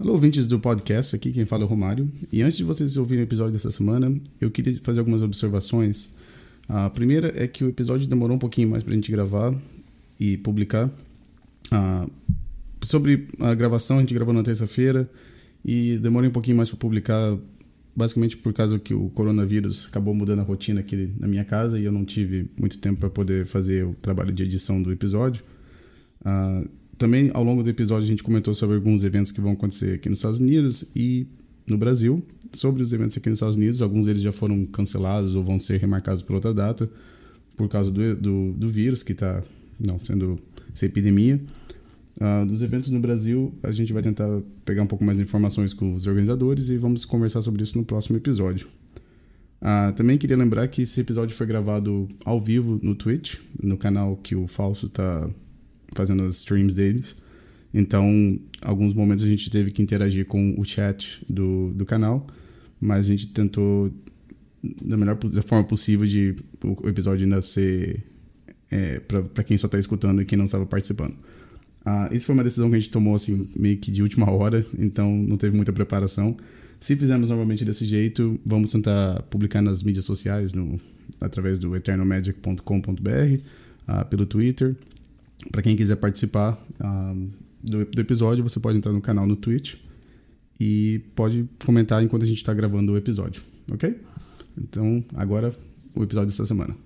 Alô, ouvintes do podcast, aqui quem fala é o Romário. E antes de vocês ouvirem o episódio dessa semana, eu queria fazer algumas observações. A primeira é que o episódio demorou um pouquinho mais pra gente gravar e publicar. Ah, sobre a gravação, a gente gravou na terça-feira e demorou um pouquinho mais para publicar, basicamente por causa que o coronavírus acabou mudando a rotina aqui na minha casa e eu não tive muito tempo para poder fazer o trabalho de edição do episódio. Ah, também ao longo do episódio a gente comentou sobre alguns eventos que vão acontecer aqui nos Estados Unidos e no Brasil. Sobre os eventos aqui nos Estados Unidos, alguns deles já foram cancelados ou vão ser remarcados por outra data por causa do, do, do vírus que está não sendo essa epidemia. Uh, dos eventos no Brasil, a gente vai tentar pegar um pouco mais de informações com os organizadores e vamos conversar sobre isso no próximo episódio. Uh, também queria lembrar que esse episódio foi gravado ao vivo no Twitch, no canal que o Falso está fazendo as streams deles. Então, alguns momentos a gente teve que interagir com o chat do, do canal, mas a gente tentou da melhor da forma possível de o episódio ainda ser é, para quem só está escutando e quem não estava participando. Uh, isso foi uma decisão que a gente tomou assim meio que de última hora, então não teve muita preparação. Se fizermos normalmente desse jeito, vamos tentar publicar nas mídias sociais, no, através do eternomagic.com.br, ah, pelo Twitter para quem quiser participar uh, do, do, episódio, você pode entrar no canal no Twitch e pode comentar enquanto a gente está gravando o episódio, ok? Então, agora o episódio dessa semana.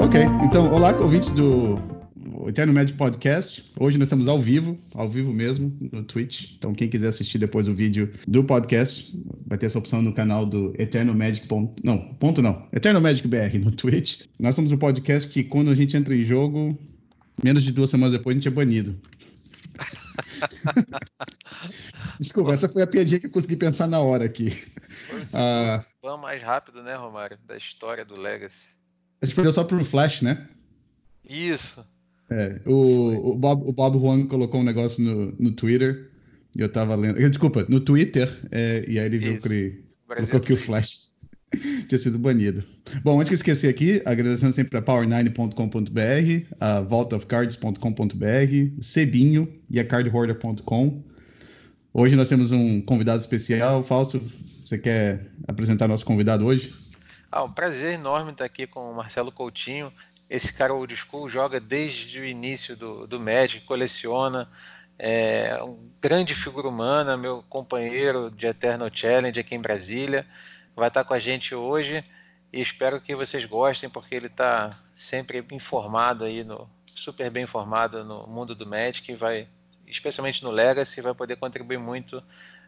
Ok, então, olá, ouvintes do Eterno Médio Podcast. Hoje nós estamos ao vivo, ao vivo mesmo, no Twitch. Então, quem quiser assistir depois o vídeo do podcast, vai ter essa opção no canal do Eterno Magic. Ponto, não, ponto não. Eterno Magic BR no Twitch. Nós somos um podcast que, quando a gente entra em jogo, menos de duas semanas depois, a gente é banido. Desculpa, essa foi a piadinha que eu consegui pensar na hora aqui. Foi o ah, mais rápido, né, Romário? Da história do Legacy. A gente perdeu só pro Flash, né? Isso. É, o, o, Bob, o Bob Juan colocou um negócio no, no Twitter, e eu tava lendo. Desculpa, no Twitter, é, e aí ele viu que ele colocou que o Flash tinha sido banido. Bom, antes que eu esqueci aqui, agradecendo sempre a power9.com.br, a vaultofcards.com.br, o Cebinho e a cardhoarder.com. Hoje nós temos um convidado especial. Falso, você quer apresentar nosso convidado hoje? Ah, um prazer enorme estar aqui com o Marcelo Coutinho. Esse cara old school joga desde o início do, do Magic, coleciona. É um grande figura humana, meu companheiro de Eternal Challenge aqui em Brasília. Vai estar com a gente hoje e espero que vocês gostem, porque ele está sempre informado aí, no, super bem informado no mundo do Magic, vai, especialmente no Legacy, vai poder contribuir muito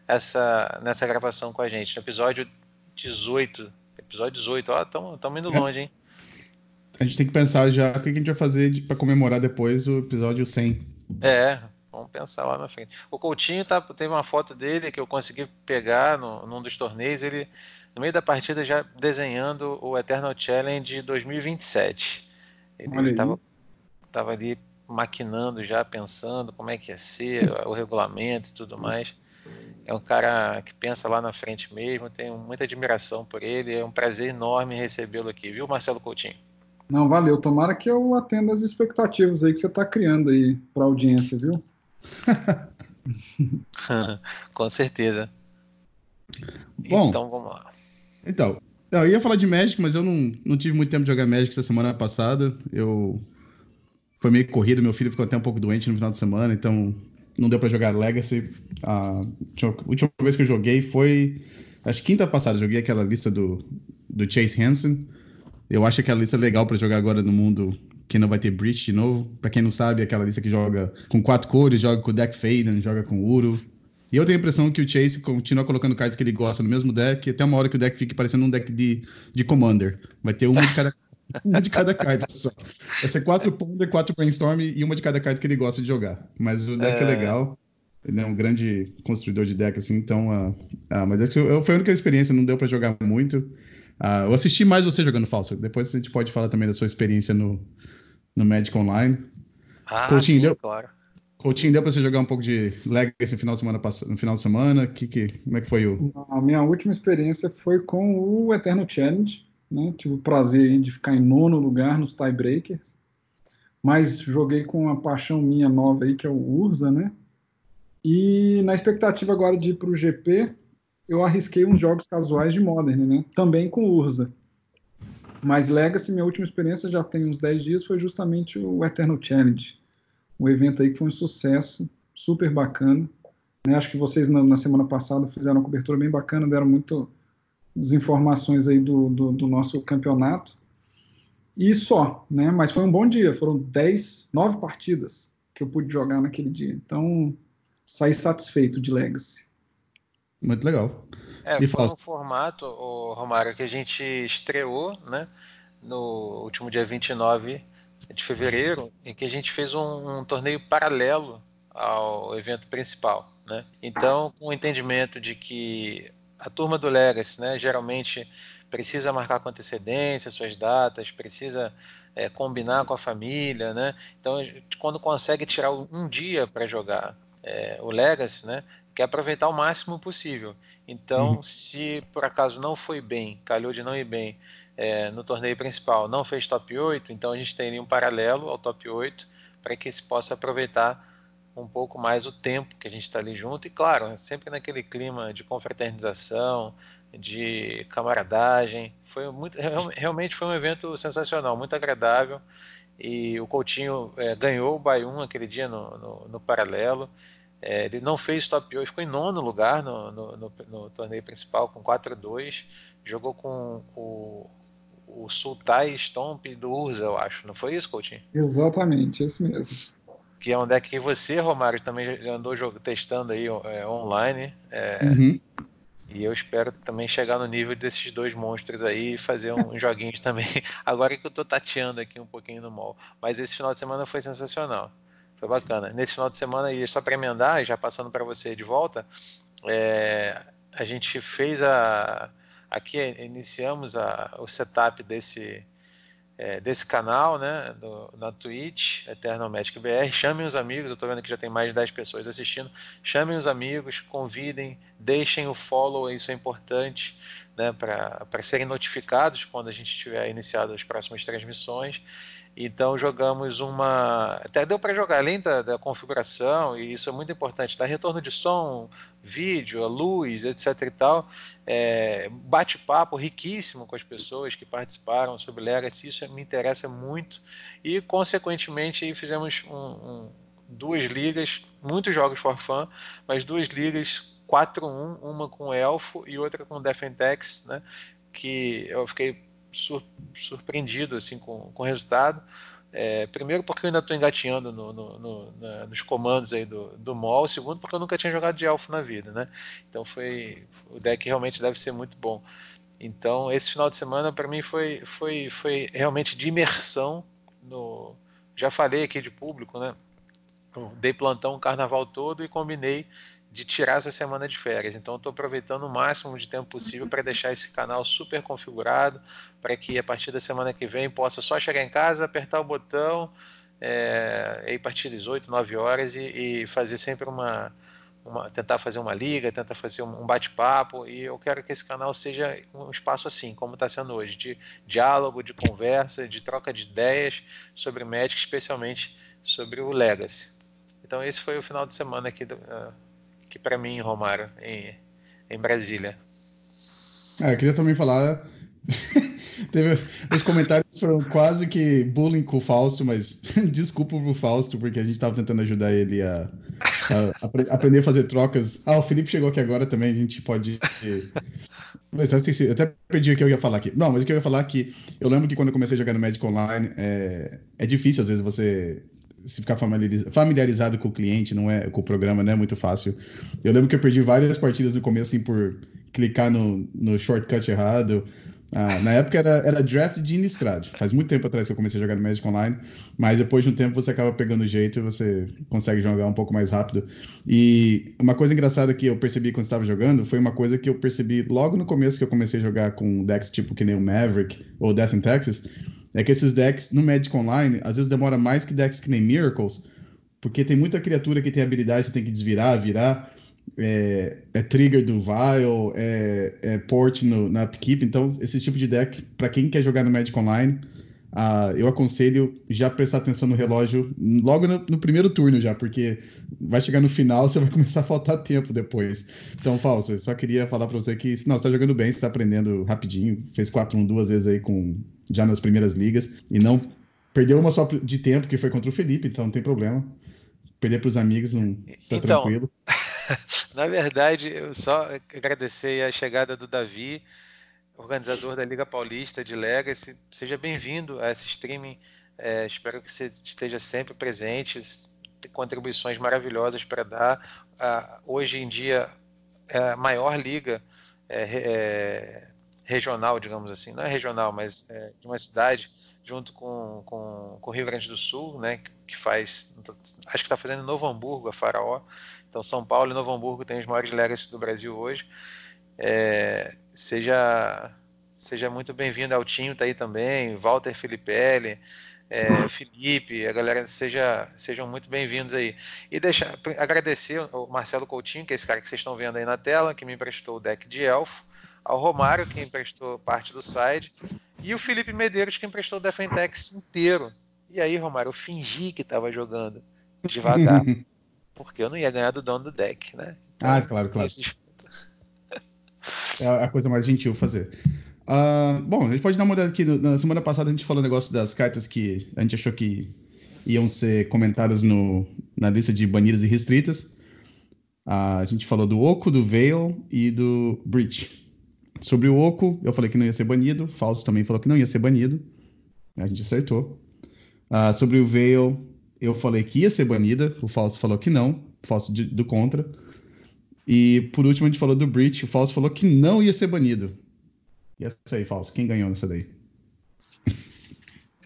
essa, nessa gravação com a gente. No episódio 18, episódio 18, ó, estamos indo longe, hein? A gente tem que pensar já o que a gente vai fazer para comemorar depois o episódio 100. É, vamos pensar lá na frente. O Coutinho tá, teve uma foto dele que eu consegui pegar no, num dos torneios, ele no meio da partida já desenhando o Eternal Challenge 2027. Ele estava tava ali maquinando já, pensando como é que ia ser, o regulamento e tudo mais. É um cara que pensa lá na frente mesmo, tenho muita admiração por ele, é um prazer enorme recebê-lo aqui, viu, Marcelo Coutinho? Não, valeu. Tomara que eu atenda as expectativas aí que você está criando aí para a audiência, viu? Com certeza. Bom, então vamos lá. Então, eu ia falar de Magic, mas eu não, não tive muito tempo de jogar Magic essa semana passada. Eu foi meio corrido, meu filho ficou até um pouco doente no final de semana, então não deu para jogar Legacy. A última vez que eu joguei foi acho quinta passada, joguei aquela lista do, do Chase Hansen. Eu acho aquela lista legal para jogar agora no mundo que não vai ter Breach de novo. Para quem não sabe, aquela lista que joga com quatro cores, joga com o deck Faden, joga com Uro. E eu tenho a impressão que o Chase continua colocando cards que ele gosta no mesmo deck, até uma hora que o deck fique parecendo um deck de, de Commander. Vai ter uma de cada, uma de cada carta só. Vai ser quatro Ponder, quatro Brainstorm e uma de cada carta que ele gosta de jogar. Mas o deck é, é legal. Ele é um grande construidor de deck, assim, então. Uh, uh, mas acho que eu, foi a única experiência, não deu para jogar muito. Uh, eu assisti mais você jogando falso. Depois a gente pode falar também da sua experiência no, no Magic Online. Ah, Coutinho, sim, deu, claro. Coutinho, deu para você jogar um pouco de Legacy no final de semana? No final de semana? Que, que, como é que foi o... A minha última experiência foi com o Eterno Challenge. Né? Tive o prazer de ficar em nono lugar nos tiebreakers. Mas joguei com uma paixão minha nova aí, que é o Urza, né? E na expectativa agora de ir para o GP, eu arrisquei uns jogos casuais de Modern, né? Também com Urza. Mas Legacy, minha última experiência já tem uns 10 dias, foi justamente o Eternal Challenge. Um evento aí que foi um sucesso, super bacana. Né? Acho que vocês na, na, semana passada fizeram uma cobertura bem bacana, deram muitas informações aí do, do, do, nosso campeonato. E só, né? Mas foi um bom dia, foram 10, 9 partidas que eu pude jogar naquele dia. Então, saí satisfeito de Legacy. Muito legal. É, e foi um formato, o Romário, que a gente estreou, né, no último dia 29 de fevereiro, em que a gente fez um, um torneio paralelo ao evento principal, né? Então, com o entendimento de que a turma do Legacy, né, geralmente precisa marcar com antecedência suas datas, precisa é, combinar com a família, né? Então, quando consegue tirar um dia para jogar é, o Legacy, né, quer aproveitar o máximo possível. Então, uhum. se por acaso não foi bem, calhou de não ir bem é, no torneio principal, não fez top 8, então a gente teria um paralelo ao top 8 para que se possa aproveitar um pouco mais o tempo que a gente está ali junto. E claro, né, sempre naquele clima de confraternização, de camaradagem. Foi muito, realmente foi um evento sensacional, muito agradável. E o Coutinho é, ganhou o Bayum aquele dia no, no, no paralelo. É, ele não fez top 8, ficou em nono lugar no, no, no, no torneio principal com 4-2. Jogou com o, o Sultai Stomp do Urza, eu acho. Não foi isso, Coutinho? Exatamente, esse mesmo. Que é um deck que você, Romário, também andou testando aí é, online. É, uhum. E eu espero também chegar no nível desses dois monstros aí e fazer uns joguinhos também. Agora que eu tô tateando aqui um pouquinho no mall. Mas esse final de semana foi sensacional. Foi bacana. Nesse final de semana, e só para emendar, já passando para você de volta, é, a gente fez a. Aqui iniciamos a, o setup desse, é, desse canal, né, do, na Twitch, Eternal Magic BR. Chamem os amigos, eu estou vendo que já tem mais de 10 pessoas assistindo. Chamem os amigos, convidem, deixem o follow, isso é importante, né, para serem notificados quando a gente tiver iniciado as próximas transmissões. Então jogamos uma. Até deu para jogar, além da, da, configuração, e isso é muito importante, dá retorno de som, vídeo, luz, etc e tal. É, Bate-papo riquíssimo com as pessoas que participaram sobre Legacy, isso me interessa muito. E, consequentemente, fizemos um, um, duas ligas, muitos jogos for fun, mas duas ligas 4-1, uma com Elfo e outra com Defentex, né? Que eu fiquei sur, surpreendido assim com, com o resultado. É, primeiro porque eu ainda estou engatinhando no, no, no, na, nos comandos aí do, do mol, segundo porque eu nunca tinha jogado de elfo na vida, né? Então foi o deck realmente deve ser muito bom. Então esse final de semana para mim foi, foi, foi realmente de imersão no já falei aqui de público, né? dei plantão o carnaval todo e combinei de tirar essa semana de férias. Então, estou aproveitando o máximo de tempo possível para deixar esse canal super configurado, para que a partir da semana que vem possa só chegar em casa, apertar o botão, é, aí a partir das 8, 9 horas e, e fazer sempre uma, uma, tentar fazer uma liga, tentar fazer um bate-papo. E eu quero que esse canal seja um espaço assim, como está sendo hoje, de diálogo, de conversa, de troca de ideias sobre Magic, especialmente sobre o Legacy. Então, esse foi o final de semana aqui do. Uh, que para mim, Romário, em, em Brasília. É, eu queria também falar. Teve, os comentários foram quase que bullying com o Fausto, mas desculpa pro Fausto, porque a gente estava tentando ajudar ele a, a, a, aprender a fazer trocas. Ah, o Felipe chegou aqui agora também, a gente pode. Eu até, esqueci, eu até perdi o que eu ia falar aqui. Não, mas o que eu ia falar é que eu lembro que quando eu comecei a jogar no Magic Online, é, é difícil às vezes você se ficar familiarizado com o cliente, não é com o programa, não é muito fácil. Eu lembro que eu perdi várias partidas no começo assim por clicar no, no shortcut errado. Ah, na época era, era draft de Innistrad. Faz muito tempo atrás que eu comecei a jogar no Magic Online, mas depois de um tempo você acaba pegando o jeito e você consegue jogar um pouco mais rápido. E uma coisa engraçada que eu percebi quando estava jogando foi uma coisa que eu percebi logo no começo que eu comecei a jogar com decks tipo que nem o Maverick ou Death in Texas, é que esses decks no Magic Online às vezes demora mais que decks que nem Miracles, porque tem muita criatura que tem habilidade, você tem que desvirar, virar. É, é trigger do Vile, é, é port no, na upkeep. Então, esse tipo de deck, para quem quer jogar no Magic Online, uh, eu aconselho já prestar atenção no relógio logo no, no, primeiro turno já, porque vai chegar no final, você vai começar a faltar tempo depois. Então, Falso, eu só queria falar para você que, não, você tá jogando bem, você tá aprendendo rapidinho, fez 4-1 duas vezes aí com, já nas primeiras ligas, e não perdeu uma só de tempo, que foi contra o Felipe, então não tem problema perder para os amigos não tá então, tranquilo. na verdade, eu só agradecer a chegada do Davi, organizador da Liga Paulista de Legacy. Seja bem-vindo a esse streaming. É, espero que você esteja sempre presente. Contribuições maravilhosas para dar. Ah, hoje em dia, é a maior liga é, é, regional, digamos assim, não é regional, mas é, de uma cidade junto com, com, com o Rio Grande do Sul, né, que faz, acho que está fazendo Novo Hamburgo, a Faraó. Então, São Paulo e Novo Hamburgo têm os maiores legacy do Brasil hoje. É, seja, seja muito bem-vindo ao Tinho, tá aí também, Walter Filipelli, é, Felipe, a galera, seja, sejam muito bem-vindos aí. E deixar, agradecer ao Marcelo Coutinho, que é esse cara que vocês estão vendo aí na tela, que me emprestou o deck de Elfo, ao Romário, que emprestou parte do side, e o Felipe Medeiros, que emprestou o Defentex inteiro. E aí, Romário, eu fingi que estava jogando devagar, porque eu não ia ganhar do dono do deck, né? Então, ah, claro, claro. É a coisa mais gentil fazer. Uh, bom, a gente pode dar uma olhada aqui. Na semana passada a gente falou o negócio das cartas que a gente achou que iam ser comentadas no, na lista de banidas e restritas. Uh, a gente falou do Oco, do Veil e do Breach. Sobre o Oco, eu falei que não ia ser banido. Falso também falou que não ia ser banido. A gente acertou. Uh, sobre o Veil, eu falei que ia ser banida. O Falso falou que não. Falso de, do contra. E por último, a gente falou do Breach. O Falso falou que não ia ser banido. E essa aí, Falso, quem ganhou nessa daí?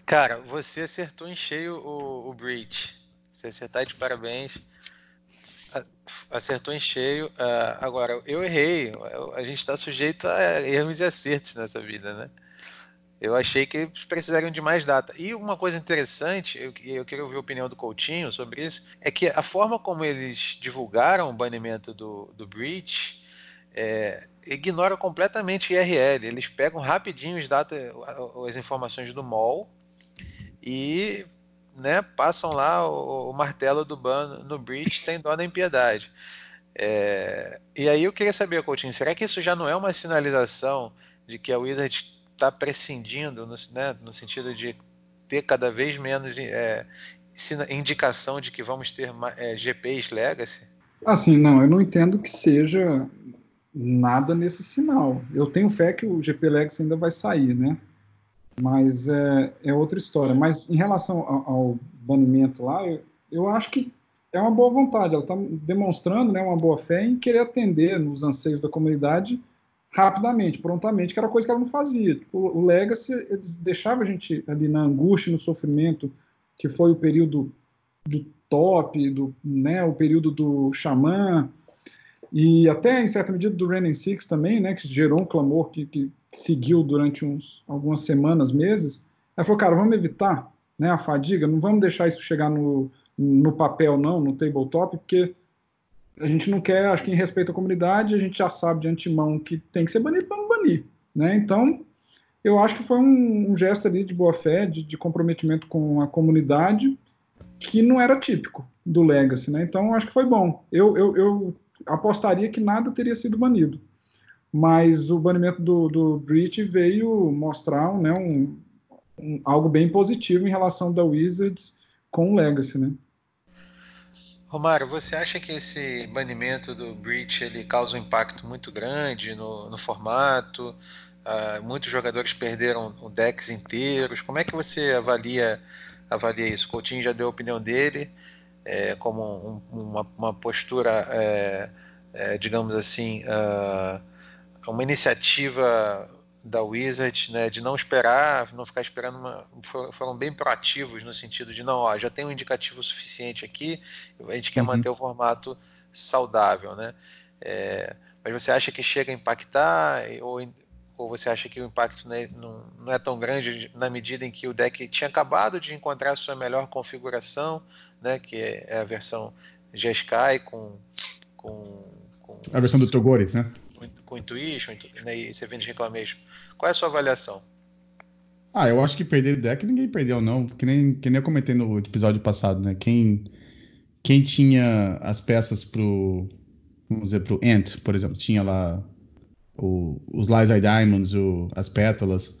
Cara, você acertou em cheio o, o Breach. Você acertar de parabéns acertou em cheio. Uh, agora, eu errei. A gente está sujeito a erros e acertos nessa vida, né? Eu achei que eles precisariam de mais data. E uma coisa interessante, eu, eu queria ouvir a opinião do Coutinho sobre isso, é que a forma como eles divulgaram o banimento do, do Breach é, ignora completamente IRL. Eles pegam rapidinho os data, as informações do MOL e né, passam lá o, o martelo do ban no Breach sem dó nem piedade. É, e aí eu queria saber, Coutinho, será que isso já não é uma sinalização de que a Wizard está prescindindo, no, né, no sentido de ter cada vez menos é, indicação de que vamos ter é, GPs Legacy? Assim, não, eu não entendo que seja nada nesse sinal. Eu tenho fé que o GP Legacy ainda vai sair, né? Mas é, é outra história. Mas em relação ao, ao banimento lá, eu, eu, acho que é uma boa vontade. Ela está demonstrando né, uma boa fé em querer atender nos anseios da comunidade rapidamente, prontamente, que era coisa que ela não fazia. Tipo, o Legacy, eles deixavam a gente ali na angústia, no sofrimento, que foi o período do top, do, né, o período do xamã, e até em certa medida do Renin Six também, né, que gerou um clamor que, que seguiu durante uns, algumas semanas, meses, ela falou, cara, vamos evitar né, a fadiga, não vamos deixar isso chegar no, no papel, não, no tabletop, porque a gente não quer, acho que em respeito à comunidade, a gente já sabe de antemão que tem que ser banido, vamos banir. Né? Então, eu acho que foi um, um gesto ali de boa fé, de, de, comprometimento com a comunidade, que não era típico do Legacy. Né? Então, acho que foi bom. Eu, eu, eu apostaria que nada teria sido banido mas o banimento do, do Breach veio mostrar né, um, um, algo bem positivo em relação da Wizards com o Legacy, né? Romário, você acha que esse banimento do Breach ele causa um impacto muito grande no, no formato? Uh, muitos jogadores perderam decks inteiros. Como é que você avalia, avalia isso? O Coutinho já deu a opinião dele é, como um, uma, uma, postura, é, é, digamos assim, uh, uma iniciativa da Wizard, né, de não esperar, não ficar esperando uma, foram bem proativos no sentido de não, ó, já tem um indicativo suficiente aqui, a gente quer uhum. manter o formato saudável, né? É, mas você acha que chega a impactar ou ou você acha que o impacto não é, não, não é, tão grande na medida em que o deck tinha acabado de encontrar a sua melhor configuração, né, que é a versão G-Sky com, com, com, A versão do Togores, né? Com, Intuition né, e Servant Reclamation. Qual é a sua avaliação? Ah, eu acho que perder deck ninguém perdeu, não. Que nem, que nem eu comentei no episódio passado, né? Quem, quem tinha as peças pro. Vamos dizer, pro Ant, por exemplo, tinha lá o, os Lies Eye Diamonds, o, as Pétalas,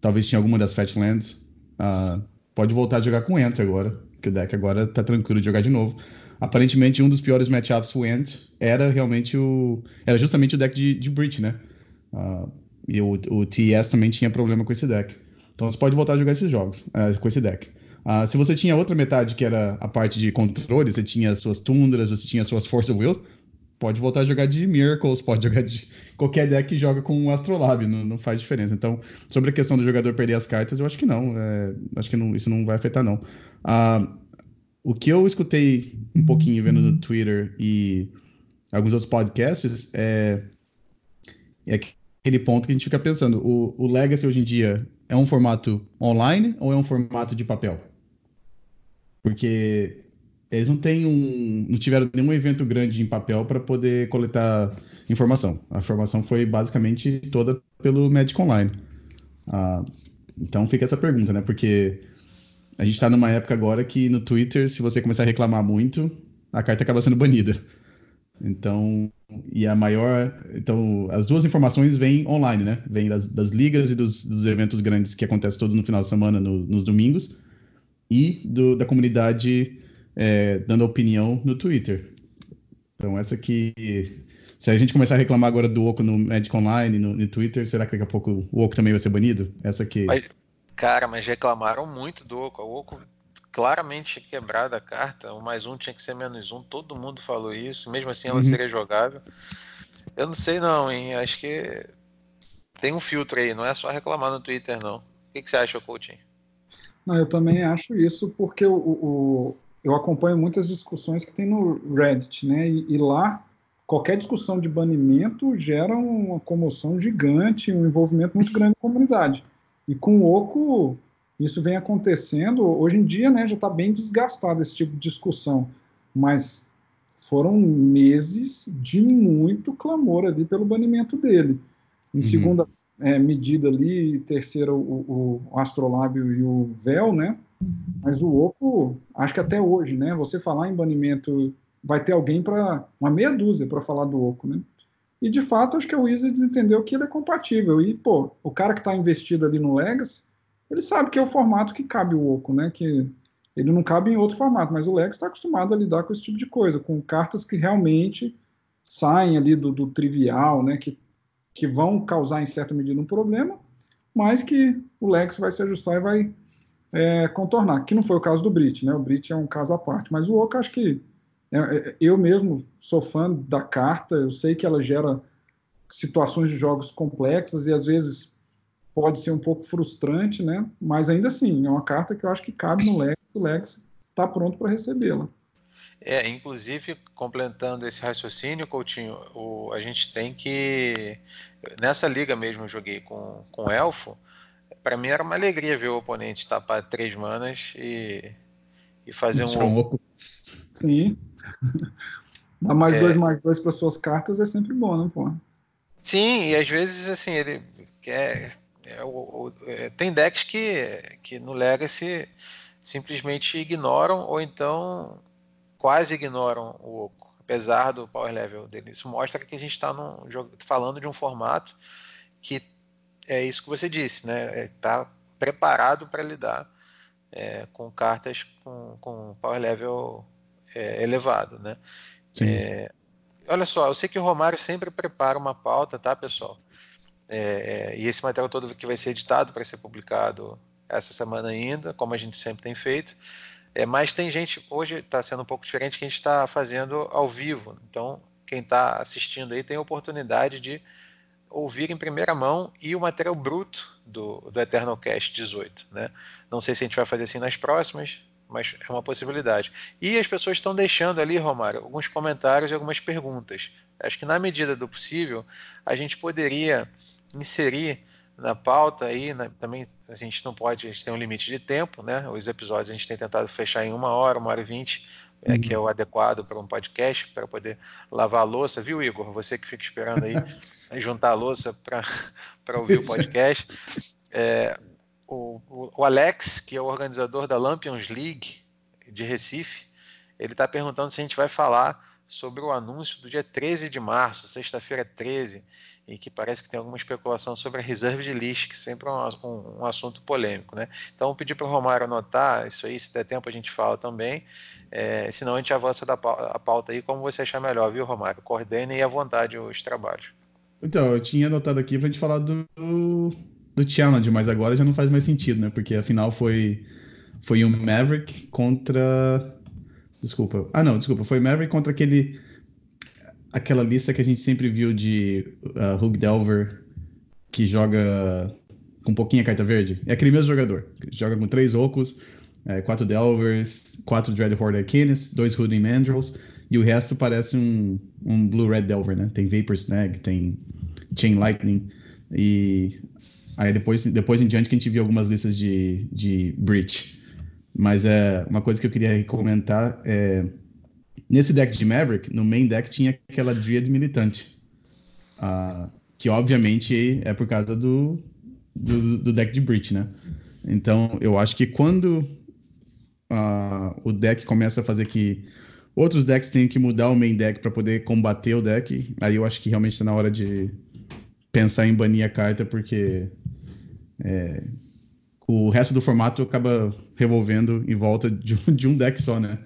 talvez tinha alguma das Fatlands. Uh, pode voltar a jogar com Ant agora, que o deck agora tá tranquilo de jogar de novo. Aparentemente, um dos piores matchups pro Ant era realmente o. Era justamente o deck de, de Breach, né? Uh, e o, o TS também tinha problema com esse deck. Então você pode voltar a jogar esses jogos uh, com esse deck. Uh, se você tinha outra metade que era a parte de controle, você tinha suas tundras, você tinha suas Force Will, pode voltar a jogar de Miracles, pode jogar de qualquer deck que joga com o Astrolabe, não, não, faz diferença. Então, sobre a questão do jogador perder as cartas, eu acho que não. É, acho que não, isso não vai afetar, não. Uh, o que eu escutei um pouquinho vendo no Twitter e alguns outros podcasts é, é aquele ponto que a gente fica pensando: o, o Legacy hoje em dia é um formato online ou é um formato de papel? Porque eles não têm um, não tiveram nenhum evento grande em papel para poder coletar informação. A informação foi basicamente toda pelo Magic Online. Ah, então fica essa pergunta, né? Porque a gente está numa época agora que no Twitter, se você começar a reclamar muito, a carta acaba sendo banida. Então, e a maior. Então, as duas informações vêm online, né? Vêm das, das ligas e dos, dos, eventos grandes que acontecem todos no final de semana, no, nos domingos, e do, da comunidade é, dando opinião no Twitter. Então, essa aqui. Se a gente começar a reclamar agora do Oco no Magic Online, no, no Twitter, será que daqui a pouco o Oco também vai ser banido? Essa aqui. Mas, cara, mas reclamaram muito do Oco. O Oco claramente quebrada a carta. O mais um tinha que ser menos um. Todo mundo falou isso. Mesmo assim, ela uhum. seria jogável. Eu não sei, não, hein? Acho que tem um filtro aí. Não é só reclamar no Twitter, não. O que, que você acha, Coutinho? Não, eu também acho isso porque o, o, eu acompanho muitas discussões que tem no Reddit, né? E, e, lá qualquer discussão de banimento gera uma comoção gigante, um envolvimento muito grande da comunidade. E com o Oco isso vem acontecendo, hoje em dia né, já está bem desgastado esse tipo de discussão, mas foram meses de muito clamor ali pelo banimento dele. Em uhum. segunda é, medida ali, terceira o, o Astrolábio e o Véu, né? Mas o Oco, acho que até hoje, né? Você falar em banimento, vai ter alguém para uma meia dúzia para falar do Oco, né? E de fato, acho que o Wizards entendeu que ele é compatível. E, pô, o cara que está investido ali no Legacy, ele sabe que é o formato que cabe o Oco, né? Que ele não cabe em outro formato, mas o Lex está acostumado a lidar com esse tipo de coisa, com cartas que realmente saem ali do, do, trivial, né? Que, que vão causar em certa medida um problema, mas que o Lex vai se ajustar e vai é, contornar. Que não foi o caso do Brit, né? O Brit é um caso à parte, mas o Oco acho que eu mesmo sou fã da carta, eu sei que ela gera situações de jogos complexas e às vezes pode ser um pouco frustrante, né? Mas ainda assim, é uma carta que eu acho que cabe no Lex, o Lex está pronto para recebê-la. É, inclusive, completando esse raciocínio, Coutinho, o, a gente tem que. Nessa liga mesmo eu joguei com, com Elfo. Para mim era uma alegria ver o oponente tapar três manas e, e fazer um. Sim. Dar mais é... dois mais dois para suas cartas é sempre bom, né, pô? Sim, e às vezes assim, ele quer é, o, o, é, tem decks que, que no Legacy simplesmente ignoram ou então quase ignoram o Oco, apesar do power level dele. Isso mostra que a gente está falando de um formato que é isso que você disse, né? Está é, preparado para lidar é, com cartas com, com power level é, elevado, né? É, olha só, eu sei que o Romário sempre prepara uma pauta, tá, pessoal? É, e esse material todo que vai ser editado para ser publicado essa semana ainda, como a gente sempre tem feito. É, mas tem gente, hoje está sendo um pouco diferente, que a gente está fazendo ao vivo. Então, quem está assistindo aí tem a oportunidade de ouvir em primeira mão e o material bruto do, do Eternal Cast 18. Né? Não sei se a gente vai fazer assim nas próximas, mas é uma possibilidade. E as pessoas estão deixando ali, Romário, alguns comentários e algumas perguntas. Acho que na medida do possível, a gente poderia inserir na pauta aí, né, também a gente não pode, a gente tem um limite de tempo, né? Os episódios a gente tem tentado fechar em uma hora, uma hora e vinte, é, uhum. que é o adequado para um podcast, para poder lavar a louça, viu, Igor? Você que fica esperando aí juntar a louça para ouvir o podcast. É, o, o, Alex, que é o organizador da Lampions League de Recife, ele está perguntando se a gente vai falar sobre o anúncio do dia 13 de março, sexta-feira 13, e que parece que tem alguma especulação sobre a reserva de list, que sempre é um, um, um assunto polêmico. Né? Então, pedir para o Romário anotar isso aí, se der tempo a gente fala também, é, senão a gente avança da pauta, a pauta aí como você achar melhor, viu, Romário? Coordene à vontade os trabalhos. Então, eu tinha anotado aqui para a gente falar do, do Challenge, mas agora já não faz mais sentido, né? Porque afinal foi, foi um Maverick contra Desculpa. Ah, não, desculpa. Foi Maverick contra aquele. Aquela lista que a gente sempre viu de uh, Hug Delver, que joga com pouquinha carta verde. É aquele mesmo jogador. Joga com três Ocos, é, quatro Delvers, quatro Dreadhorde Arcanis, dois Hooding Mandrels, e o resto parece um, um Blue Red Delver, né? Tem Vapor Snag, tem Chain Lightning, e aí depois, depois em diante que a gente viu algumas listas de, de Breach. Mas é uma coisa que eu queria comentar é nesse deck de Maverick, no main deck tinha aquela Dryad militante, uh, que obviamente é por causa do, do, do, deck de Breach, né? Então eu acho que quando uh, o deck começa a fazer que outros decks tenham que mudar o main deck para poder combater o deck, aí eu acho que realmente está na hora de pensar em banir a carta, porque é, o resto do formato acaba revolvendo em volta de, de um deck só, né?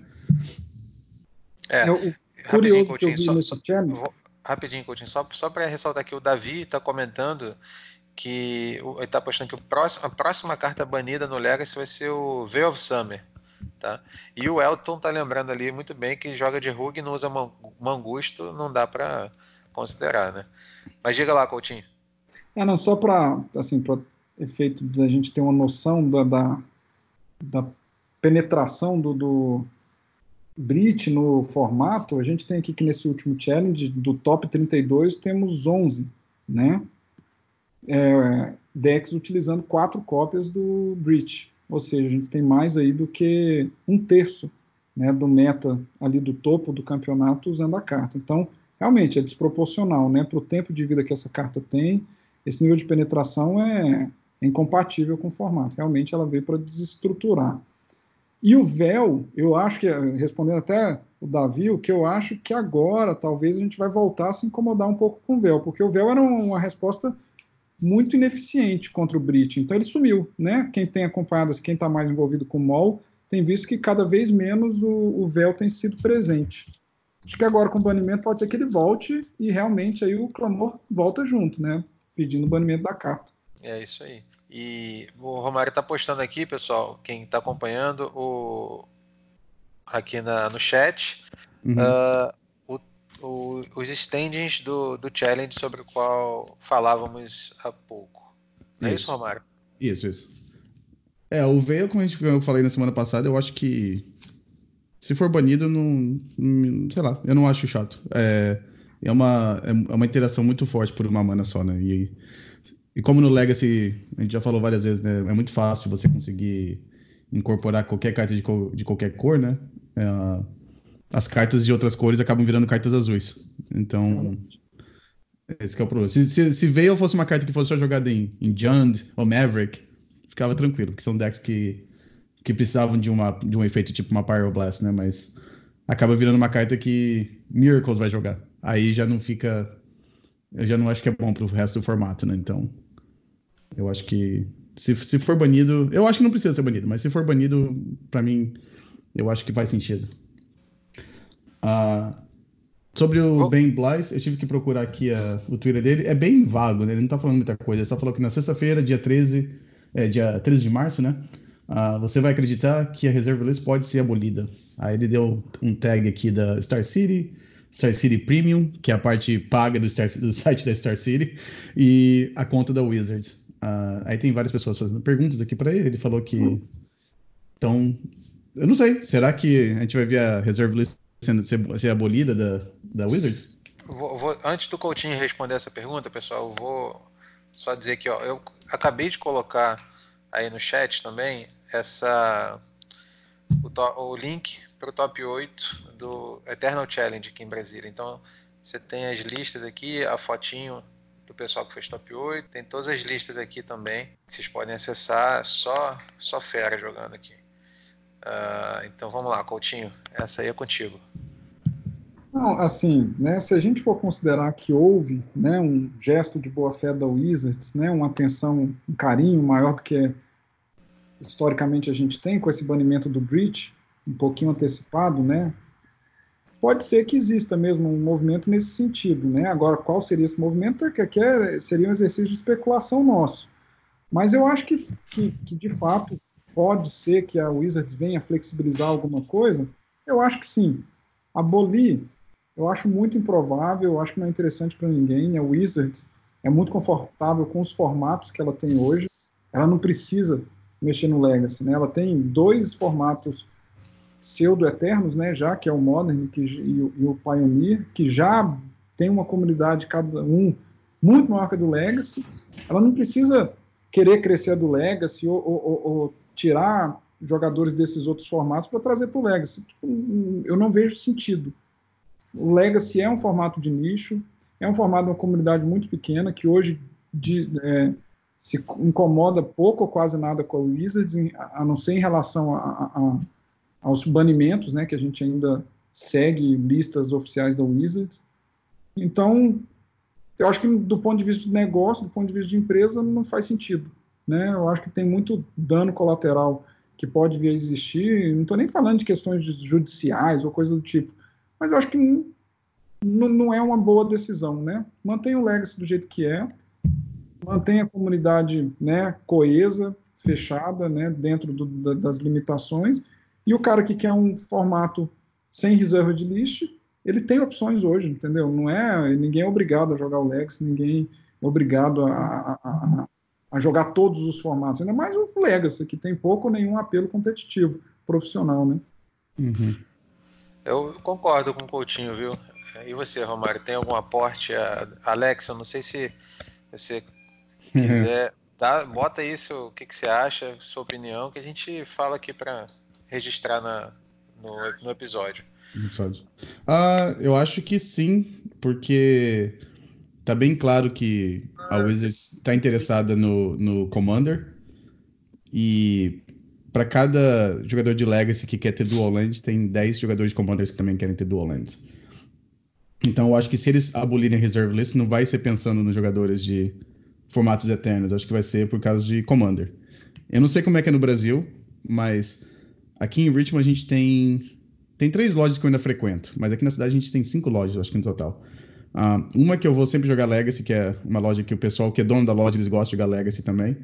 É, curioso Coutinho, que eu vi só, nesse só, vou, Rapidinho, Coutinho, só, só para ressaltar aqui, o Davi está comentando que ele está postando que o próximo, a próxima carta banida no Legacy vai ser o Veil of Summer. Tá? E o Elton tá lembrando ali muito bem que joga de Rug e não usa Mangusto, não dá para considerar, né? Mas diga lá, Coutinho. É, não, só para assim, efeito da gente ter uma noção da, da, da penetração do, do Brit no formato, a gente tem aqui que nesse último challenge, do top 32, temos 11, né? É, decks utilizando quatro cópias do Brit, ou seja, a gente tem mais aí do que um terço né, do meta ali do topo do campeonato usando a carta. Então, realmente é desproporcional, né? Para o tempo de vida que essa carta tem, esse nível de penetração é, é incompatível com o formato. Realmente ela veio para desestruturar. E o véu, eu acho que, respondendo até o Davi, o que eu acho que agora talvez a gente vai voltar a se incomodar um pouco com o véu, porque o véu era uma resposta muito ineficiente contra o Brit, então ele sumiu, né? Quem tem acompanhado, quem está mais envolvido com o MOL, tem visto que cada vez menos o, o véu tem sido presente. Acho que agora com o banimento pode ser que ele volte e realmente aí o clamor volta junto, né? Pedindo o banimento da carta. É isso aí. E o Romário está postando aqui, pessoal, quem está acompanhando o, aqui na, no chat, uhum. uh, o, o, os standings do, do challenge sobre o qual falávamos há pouco. Não é isso, Romário? Isso, isso. É, o Veil, como a gente, eu falei na semana passada, eu acho que se for banido, não, não sei lá, eu não acho chato. É, é, uma, é uma interação muito forte por uma mana só, né? E e como no Legacy, a gente já falou várias vezes, né? É muito fácil você conseguir incorporar qualquer carta de, co de qualquer cor, né? É, as cartas de outras cores acabam virando cartas azuis. Então, esse é o problema. Se, se, se fosse uma carta que fosse só jogada em, em Jund ou Maverick, ficava tranquilo, porque são decks que, que precisavam de, uma, de um efeito tipo uma Pyroblast, né? Mas acaba virando uma carta que Miracles vai jogar. Aí já não fica. Eu já não acho que é bom pro resto do formato, né? Então. Eu acho que se, se for banido, eu acho que não precisa ser banido, mas se for banido, para mim, eu acho que faz sentido. Uh, sobre o oh. Ben Blythe, eu tive que procurar aqui a, o Twitter dele. É bem vago, né? Ele não tá falando muita coisa. Ele só falou que na sexta-feira, dia 13, é, dia 13 de março, né? Uh, você vai acreditar que a reserva list pode ser abolida. Aí ele deu um tag aqui da Star City, Star City Premium, que é a parte paga do, Star, do site da Star City, e a conta da Wizards. Uh, aí tem várias pessoas fazendo perguntas aqui para ele. Ele falou que. Então, eu não sei. Será que a gente vai ver a reserve list sendo, ser, ser abolida da, da Wizards? Vou, vou, antes do Coutinho responder essa pergunta, pessoal, eu vou só dizer que ó, eu acabei de colocar aí no chat também essa o, o link para o top 8 do Eternal Challenge aqui em Brasília. Então você tem as listas aqui, a fotinho do pessoal que fez top 8, tem todas as listas aqui também vocês podem acessar, só só fera jogando aqui. Uh, então vamos lá, Coutinho, essa aí é contigo. Não, assim, né, se a gente for considerar que houve né, um gesto de boa-fé da Wizards, né, uma atenção, um carinho maior do que historicamente a gente tem com esse banimento do Breach, um pouquinho antecipado, né, pode ser que exista mesmo um movimento nesse sentido. Né? Agora, qual seria esse movimento? É que aqui é, seria um exercício de especulação nosso. Mas eu acho que, que, que, de fato, pode ser que a Wizards venha flexibilizar alguma coisa. Eu acho que sim. Abolir eu acho muito improvável, eu acho que não é interessante para ninguém. A Wizards é muito confortável com os formatos que ela tem hoje. Ela não precisa mexer no Legacy, né? Ela tem dois formatos pseudo-eternos, né? Já que é o Modern que, e, o, e o Pioneer, que já tem uma comunidade cada um muito maior que a do Legacy. Ela não precisa querer crescer a do Legacy ou, ou, ou tirar jogadores desses outros formatos para trazer para o Legacy. Tipo, eu não vejo sentido. O Legacy é um formato de nicho, é um formato de uma comunidade muito pequena que hoje de, é, se incomoda pouco ou quase nada com a Wizards, a não ser em relação a, a, aos banimentos, né, que a gente ainda segue listas oficiais da Wizards. Então, eu acho que do ponto de vista de negócio, do ponto de vista de empresa, não faz sentido. Né? Eu acho que tem muito dano colateral que pode vir a existir. Não estou nem falando de questões judiciais ou coisa do tipo. Mas eu acho que não, não é uma boa decisão, né? Mantenha o Legacy do jeito que é, mantenha a comunidade né, coesa, fechada, né, dentro do, da, das limitações, e o cara que quer um formato sem reserva de list, ele tem opções hoje, entendeu? Não é ninguém é obrigado a jogar o Legacy, ninguém é obrigado a, a, a, jogar todos os formatos, ainda mais o Legacy, que tem pouco ou nenhum apelo competitivo profissional, né? Uhum. Eu concordo com o Coutinho, viu? E você, Romário, tem algum aporte? Alex, eu não sei se você quiser, dá, bota isso, o que, que você acha, sua opinião, que a gente fala aqui para registrar na, no, no episódio. Uh, eu acho que sim, porque tá bem claro que a Wizards está interessada no, no Commander e para cada jogador de Legacy que quer ter Dual Land, tem 10 jogadores de Commanders que também querem ter Dual Lands. Então eu acho que se eles abolirem Reserve List, não vai ser pensando nos jogadores de formatos eternos, acho que vai ser por causa de Commander. Eu não sei como é que é no Brasil, mas aqui em Richmond a gente tem tem três lojas que eu ainda frequento, mas aqui na cidade a gente tem cinco lojas, acho que no total. Uh, uma que eu vou sempre jogar Legacy, que é uma loja que o pessoal que é dono da loja, eles gostam de jogar Legacy também.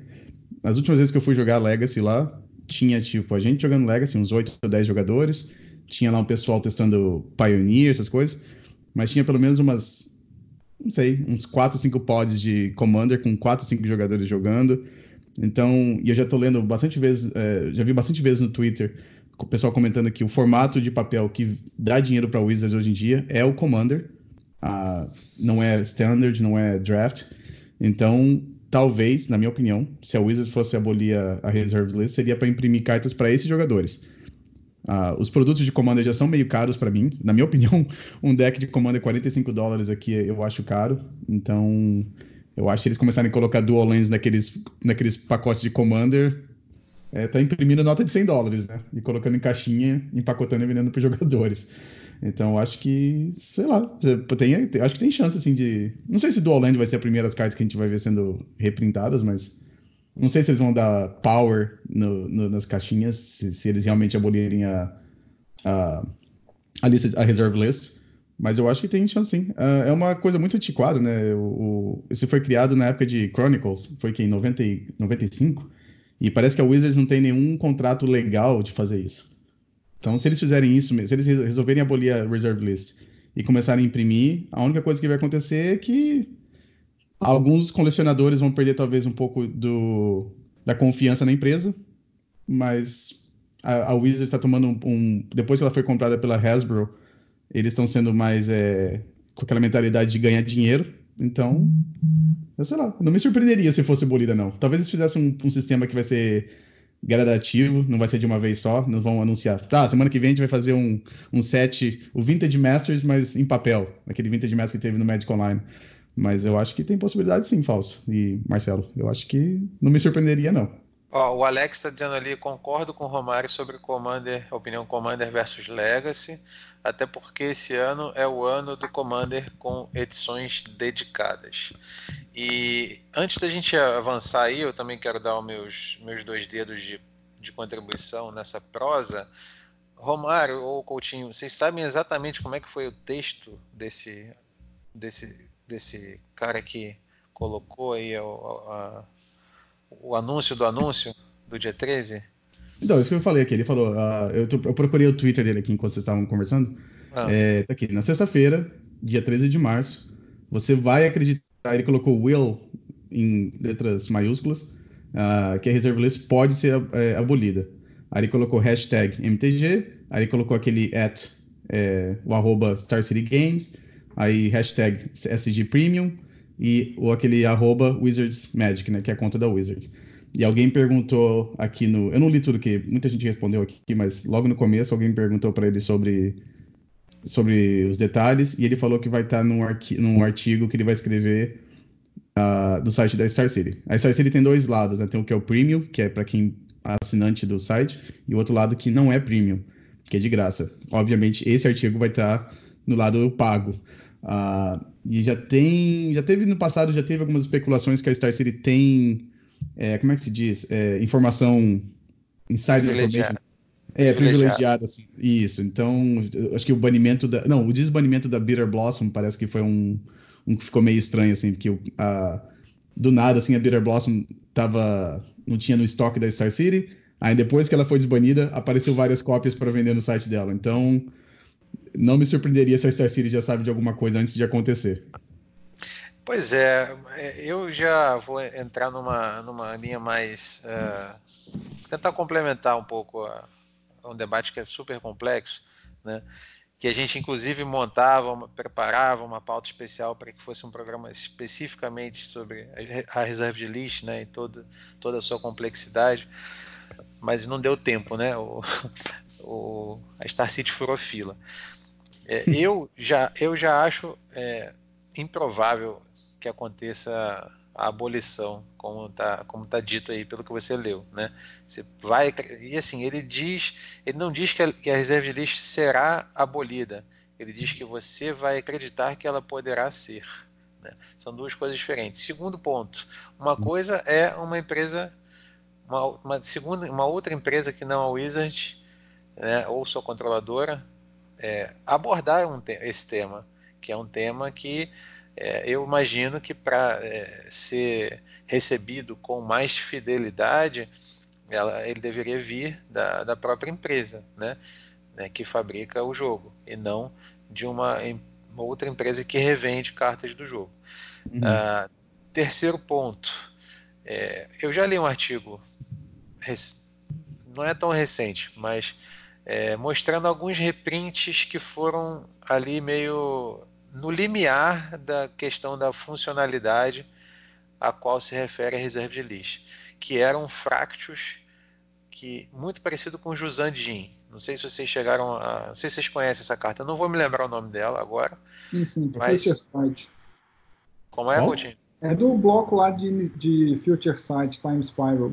As últimas vezes que eu fui jogar Legacy lá, tinha, tipo, a gente jogando Legacy, uns 8 ou 10 jogadores. Tinha lá um pessoal testando Pioneer, essas coisas. Mas tinha pelo menos umas, não sei, uns 4, 5 pods de Commander com 4, 5 jogadores jogando. Então, e eu já tô lendo bastante vezes, é, já vi bastante vezes no Twitter o pessoal comentando que o formato de papel que dá dinheiro para Wizards hoje em dia é o Commander. Ah, não é Standard, não é Draft. Então, talvez, na minha opinião, se a Wizards fosse abolir a, a Reserve List, seria para imprimir cartas para esses jogadores. Uh, os produtos de Commander já são meio caros para mim. Na minha opinião, um deck de Commander 45 dólares aqui eu acho caro. Então, eu acho que eles começarem a colocar dual lands naqueles, naqueles pacotes de Commander, é, tá imprimindo nota de 100 dólares, né? E colocando em caixinha, empacotando e vendendo para jogadores. Então, acho que, sei lá, tem, acho que tem chance, assim, de... Não sei se Dual Land vai ser a primeira das cartas que a gente vai ver sendo reprintadas, mas... Não sei se eles vão dar power no, no, nas caixinhas, se, se, eles realmente abolirem a, a, a, lista, a reserve list. Mas eu acho que tem chance sim. Uh, é uma coisa muito antiquada, né? O, o, esse foi criado na época de Chronicles, foi que em 90, 95. E parece que a Wizards não tem nenhum contrato legal de fazer isso. Então, se eles fizerem isso, se eles resolverem abolir a reserve list e começarem a imprimir, a única coisa que vai acontecer é que alguns colecionadores vão perder talvez um pouco do, da confiança na empresa, mas a, a Wizards está tomando um, um, Depois que ela foi comprada pela Hasbro, eles estão sendo mais. É, com aquela mentalidade de ganhar dinheiro. Então, eu sei lá, não me surpreenderia se fosse abolida, não. Talvez eles fizessem um, um sistema que vai ser gradativo, não vai ser de uma vez só, não vão anunciar. Tá, semana que vem a gente vai fazer um, um set, o Vintage Masters, mas em papel, aquele Vintage Masters que teve no Magic Online. Mas eu acho que tem possibilidade sim, Falso. E Marcelo, eu acho que não me surpreenderia, não. Ó, o Alex está dizendo ali, concordo com o Romário sobre Commander, opinião Commander versus Legacy, até porque esse ano é o ano do Commander com edições dedicadas. E antes da gente avançar aí, eu também quero dar os meus, meus dois dedos de, de contribuição nessa prosa. Romário ou Coutinho, vocês sabem exatamente como é que foi o texto desse, desse, desse cara que colocou aí a, a, o anúncio do anúncio do dia 13? Então, isso que eu falei aqui. Ele falou. Uh, eu, eu, procurei o Twitter dele aqui enquanto vocês estavam conversando. Ah. É, tá aqui. Na sexta-feira, dia 13 de março, você vai acreditar ele colocou will em letras maiúsculas, uh, que a reserve list pode ser é, abolida. Aí ele colocou hashtag MTG, aí ele colocou aquele at, é, o arroba Star City Games, aí hashtag SG Premium e o aquele arroba Wizards Magic, né, que é a conta da Wizards. E alguém perguntou aqui no. Eu não li tudo que muita gente respondeu aqui, mas logo no começo alguém perguntou para ele sobre sobre os detalhes e ele falou que vai estar num, arqui num artigo que ele vai escrever uh, do site da Star City. A Star City tem dois lados, né? Tem o que é o Premium, que é para quem é assinante do site, e o outro lado que não é Premium, que é de graça. Obviamente, esse artigo vai estar no lado pago. Uh, e já tem, já teve no passado, já teve algumas especulações que a Star City tem, é, como é que se diz, é, informação insider information é, privilegiada, assim. Isso. Então, acho que o banimento da. Não, o desbanimento da Bitter Blossom parece que foi um, um que ficou meio estranho, assim, porque a, do nada, assim, a Bitter Blossom tava. não tinha no estoque da Star City. Aí depois que ela foi desbanida, apareceu várias cópias para vender no site dela. Então, não me surpreenderia se a Star City já sabe de alguma coisa antes de acontecer. Pois é, eu já vou entrar numa, numa linha mais. Uh, tentar complementar um pouco a, um debate que é super complexo, né? que a gente inclusive montava, preparava uma pauta especial para que fosse um programa especificamente sobre a reserva de lixo, né, e toda, toda a sua complexidade, mas não deu tempo, né, o, o, a Star City furou fila. É, eu, já, eu já acho é, improvável que aconteça a abolição, como está como tá dito aí pelo que você leu, né? Você vai e assim ele diz, ele não diz que a, que a reserva de lixo será abolida, ele diz que você vai acreditar que ela poderá ser. Né? São duas coisas diferentes. Segundo ponto, uma coisa é uma empresa, uma, uma segunda, uma outra empresa que não a Wizard, né, ou sua controladora, é, abordar um esse tema, que é um tema que é, eu imagino que para é, ser recebido com mais fidelidade, ela, ele deveria vir da, da própria empresa, né, né, que fabrica o jogo, e não de uma, uma outra empresa que revende cartas do jogo. Uhum. Ah, terceiro ponto, é, eu já li um artigo, não é tão recente, mas é, mostrando alguns reprints que foram ali meio no limiar da questão da funcionalidade a qual se refere a reserva de lixo, que era um Fractus que muito parecido com o Jusan Jin. Não sei se vocês chegaram a. Não sei se vocês conhecem essa carta. Eu não vou me lembrar o nome dela agora. Sim, sim, mas... Future Sight. Como é, Coutinho? É do bloco lá de, de Future Sight, Time Spiral.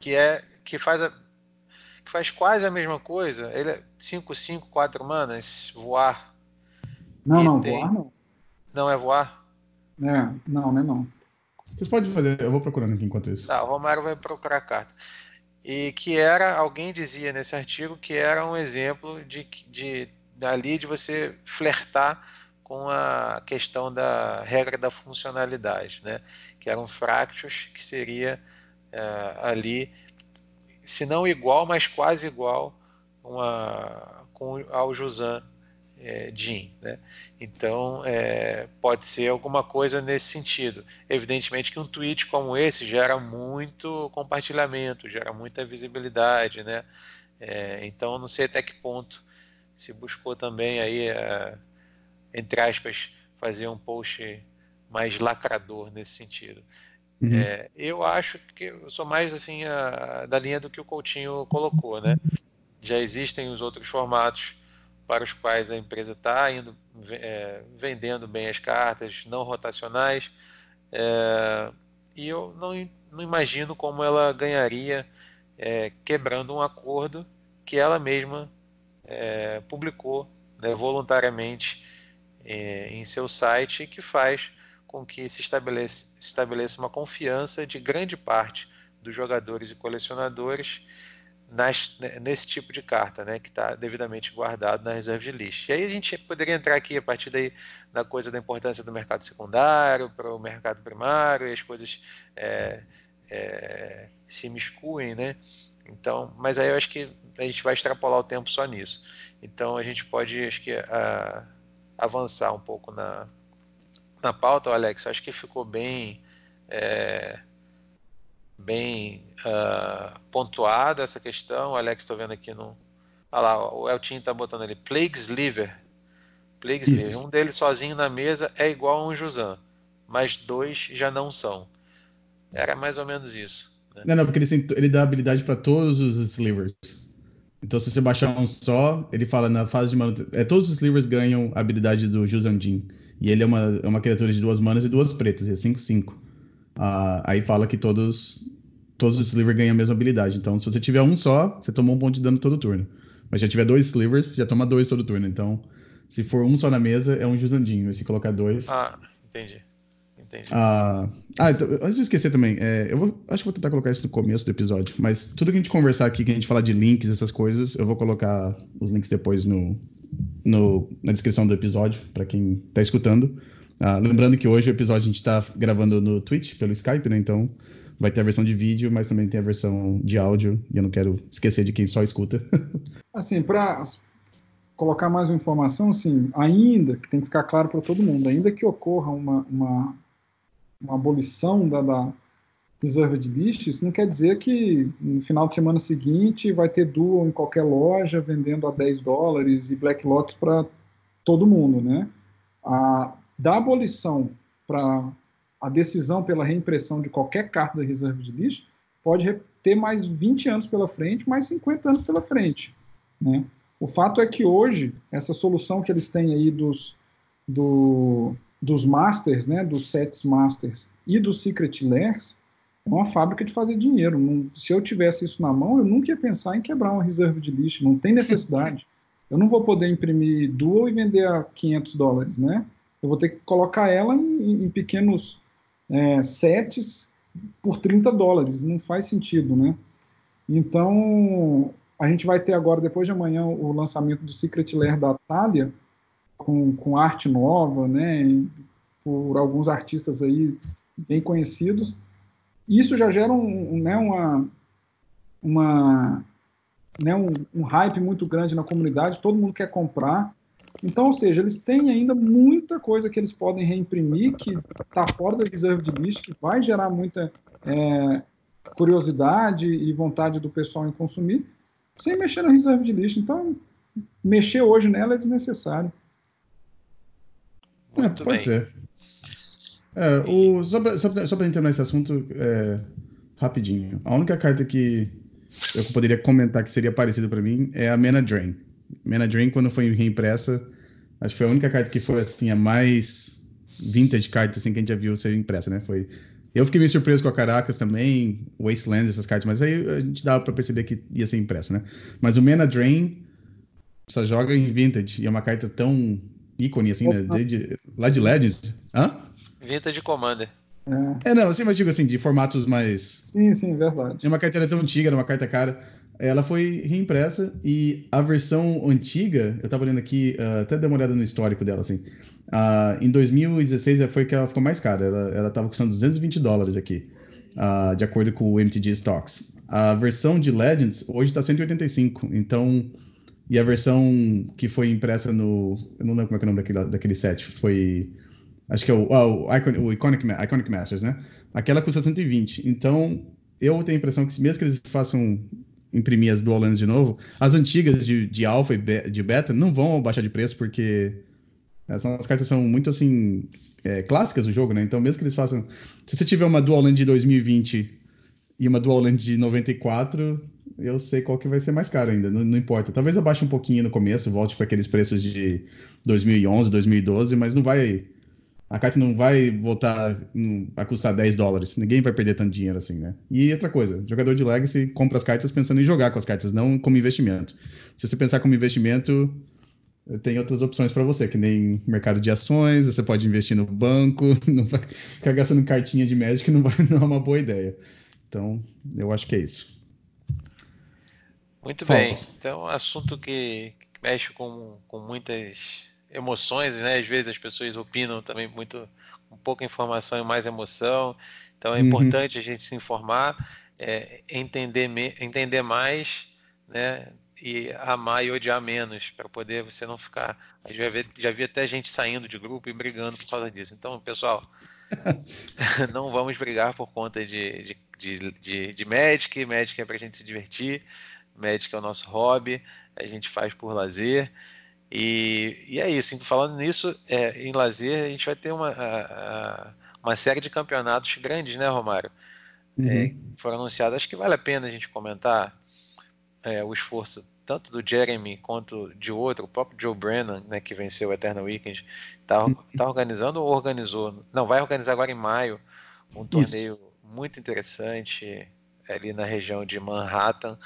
Que é. que faz a, que faz quase a mesma coisa. Ele é 5, 5, 4 manas, voar não, não, tem... voar não. Não é voar? É, não, não é não. Vocês podem fazer, eu vou procurando aqui enquanto isso. Tá, o Romário vai procurar a carta. E que era, alguém dizia nesse artigo que era um exemplo de, de dali de você flertar com a questão da regra da funcionalidade, né? Que era um fractus que seria uh, ali, se não igual, mas quase igual uma, com, ao Jusan é, Jim. Né? Então, é, pode ser alguma coisa nesse sentido. Evidentemente que um tweet como esse gera muito compartilhamento, gera muita visibilidade. Né? É, então, não sei até que ponto se buscou também aí, é, entre aspas, fazer um post mais lacrador nesse sentido. Uhum. É, eu acho que eu sou mais assim a, da linha do que o Coutinho colocou, né? Já existem os outros formatos para os quais a empresa está indo é, vendendo bem as cartas não rotacionais é, e eu não, não imagino como ela ganharia é, quebrando um acordo que ela mesma é, publicou né, voluntariamente é, em seu site que faz com que se estabeleça, estabeleça uma confiança de grande parte dos jogadores e colecionadores nas, né, nesse tipo de carta, né, que está devidamente guardado na reserva de lixo. E aí a gente poderia entrar aqui a partir daí na coisa da importância do mercado secundário para o mercado primário e as coisas é, é, se miscuem, né? Então, mas aí eu acho que a gente vai extrapolar o tempo só nisso. Então a gente pode, acho que, a, avançar um pouco na, na pauta, Alex. Acho que ficou bem é, bem uh, pontuada essa questão. O Alex, estou vendo aqui no. Olha lá, o Eltinho está botando ali. Plagues Liver. Plagues Liver. Um deles sozinho na mesa é igual a um Jusan, mas dois já não são. Era mais ou menos isso. Né? Não, não, porque ele, ele dá habilidade para todos os slivers. Então, se você baixar um só, ele fala na fase de manutenção. É, todos os slivers ganham a habilidade do Juzandin. E ele é uma, é uma criatura de duas manas e duas pretas, é 5-5. Uh, aí fala que todos todos os slivers ganham a mesma habilidade. Então, se você tiver um só, você tomou um ponto de dano todo turno. Mas se já tiver dois slivers, já toma dois todo turno. Então, se for um só na mesa, é um Jusandinho. E se colocar dois. Ah, entendi. Entendi. Ah, ah então, antes de esquecer também, é, eu vou, acho que vou tentar colocar isso no começo do episódio. Mas tudo que a gente conversar aqui, que a gente falar de links, essas coisas, eu vou colocar os links depois no, no na descrição do episódio, para quem tá escutando. Ah, lembrando que hoje o episódio a gente está gravando no Twitch, pelo Skype, né? Então vai ter a versão de vídeo, mas também tem a versão de áudio, e eu não quero esquecer de quem só escuta. assim, para colocar mais uma informação, assim, ainda, que tem que ficar claro para todo mundo, ainda que ocorra uma, uma, uma abolição da, da reserva de lixo, isso não quer dizer que no final de semana seguinte vai ter dual em qualquer loja vendendo a 10 dólares e black lots para todo mundo, né? A, da abolição para a decisão pela reimpressão de qualquer carta da reserva de lixo pode ter mais 20 anos pela frente, mais 50 anos pela frente. Né? O fato é que hoje, essa solução que eles têm aí dos, do, dos masters, né, dos sets masters e dos secret layers, é uma fábrica de fazer dinheiro. Não, se eu tivesse isso na mão, eu nunca ia pensar em quebrar uma reserva de lixo, não tem necessidade. Eu não vou poder imprimir dual e vender a 500 dólares, né? Eu vou ter que colocar ela em, em pequenos é, sets por 30 dólares. Não faz sentido, né? Então, a gente vai ter agora, depois de amanhã, o lançamento do Secret Lair da Thalia, com, com arte nova, né? Por alguns artistas aí bem conhecidos. Isso já gera um, né, uma, uma, né, um, um hype muito grande na comunidade, todo mundo quer comprar. Então, ou seja, eles têm ainda muita coisa que eles podem reimprimir que está fora da reserva de lixo, que vai gerar muita é, curiosidade e vontade do pessoal em consumir, sem mexer na reserva de lixo. Então, mexer hoje nela é desnecessário. É, pode bem. ser. É, o, só para entrar nesse assunto, é, rapidinho. A única carta que eu poderia comentar que seria parecida para mim é a Mana Drain. Mana Drain, quando foi reimpressa, acho que foi a única carta que foi assim, a mais vintage carta assim, que a gente já viu ser impressa, né? Foi. Eu fiquei meio surpreso com a Caracas também, Wasteland, essas cartas, mas aí a gente dava para perceber que ia ser impressa, né? Mas o Mana Drain só joga em vintage e é uma carta tão ícone assim, né? Desde, lá de Legends. Hã? Vintage Commander. É. é, não, assim, mas digo assim, de formatos mais. Sim, sim, verdade. É uma carteira tão antiga, era uma carta cara. Ela foi reimpressa e a versão antiga, eu tava olhando aqui, uh, até dei uma olhada no histórico dela, assim. Uh, em 2016 foi que ela ficou mais cara, ela, ela tava custando 220 dólares aqui, uh, de acordo com o MTG Stocks. A versão de Legends hoje tá 185, então. E a versão que foi impressa no. Eu não lembro como é, é o nome daquele, daquele set. Foi. Acho que é o, o, Icon, o Iconic, Iconic Masters, né? Aquela custa 120. Então, eu tenho a impressão que, mesmo que eles façam imprimir as Dual Lands de novo, as antigas de, de Alpha e be, de Beta não vão baixar de preço porque Essas cartas são muito assim é, clássicas do jogo, né? Então, mesmo que eles façam. Se você tiver uma Dual Land de 2020 e uma Dual Land de 94, eu sei qual que vai ser mais caro ainda, não, não importa. Talvez abaixe um pouquinho no começo, volte para aqueles preços de 2011, 2012, mas não vai. A carta não vai voltar a custar 10 dólares. Ninguém vai perder tanto dinheiro assim, né? E outra coisa, jogador de Legacy compra as cartas pensando em jogar com as cartas, não como investimento. Se você pensar como investimento, tem outras opções para você, que nem mercado de ações, você pode investir no banco, não vai ficar gastando cartinha de Magic não, vai, não é uma boa ideia. Então, eu acho que é isso. Muito bem. Então, assunto que, mexe com, com muitas emoções, né? Às vezes as pessoas opinam também muito com pouca informação e mais emoção. Então é uhum. importante a gente se informar, é, entender, me, entender mais, né? E amar e odiar menos, para poder você não ficar. Já vi, já vi até gente saindo de grupo e brigando por causa disso. Então, pessoal, não vamos brigar por conta de, de, de, de, de Magic. Magic é para a gente se divertir. Magic é o nosso hobby, a gente faz por lazer. E, e é isso. Falando nisso, é, em lazer, a gente vai ter uma, a, a, uma série de campeonatos grandes, né, Romário? É, uhum. É, foram anunciados. Acho que vale a pena a gente comentar é, o esforço tanto do Jeremy quanto de outro, o próprio Joe Brennan, né, que venceu o Eternal Weekend, está tá organizando ou organizou? Não, vai organizar agora em maio um torneio Isso. muito interessante ali na região de Manhattan.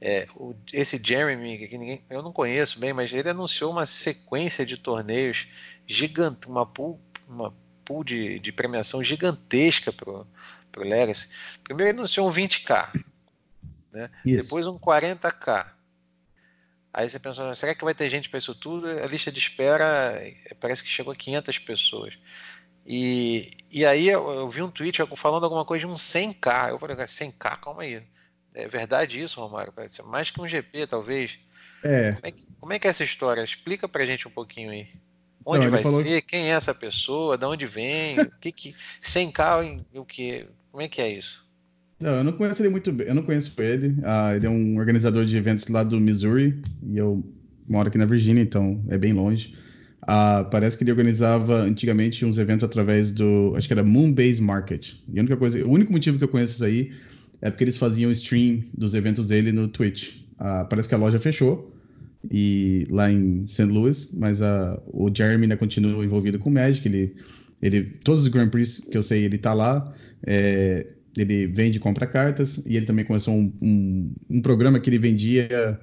É, o, esse Jeremy, que ninguém, eu não conheço bem, mas ele anunciou uma sequência de torneios gigante, uma pool, uma pool de, de premiação gigantesca para o Legacy. Primeiro ele anunciou um 20k, né? depois um 40k. Aí você pensa, será que vai ter gente para isso tudo? A lista de espera parece que chegou a 500 pessoas. E, e aí eu, eu, vi um tweet falando alguma coisa de um 100k. Eu falei, 100k, calma aí. É verdade isso, Romário? Parece mais que um GP, talvez. É. Como é, que, como é que é essa história? Explica pra gente um pouquinho aí. Onde Não, vai falou... ser? Quem é essa pessoa? De onde vem? o que que 100k o que? Como é que é isso? Não, eu não conheço ele muito bem. Eu não conheço ele. Ah, ele é um organizador de eventos lá do Missouri e eu moro aqui na Virgínia, então é bem longe. Uh, parece que ele organizava antigamente uns eventos através do. Acho que era Moonbase Market. E a única coisa. O único motivo que eu conheço isso aí é porque eles faziam stream dos eventos dele no Twitch. Uh, parece que a loja fechou e lá em St. Louis, mas uh, o Jeremy ainda continua envolvido com o Magic. Ele, ele, todos os Grand Prix que eu sei, ele tá lá. É, ele vende e compra cartas. E ele também começou um, um, um programa que ele vendia.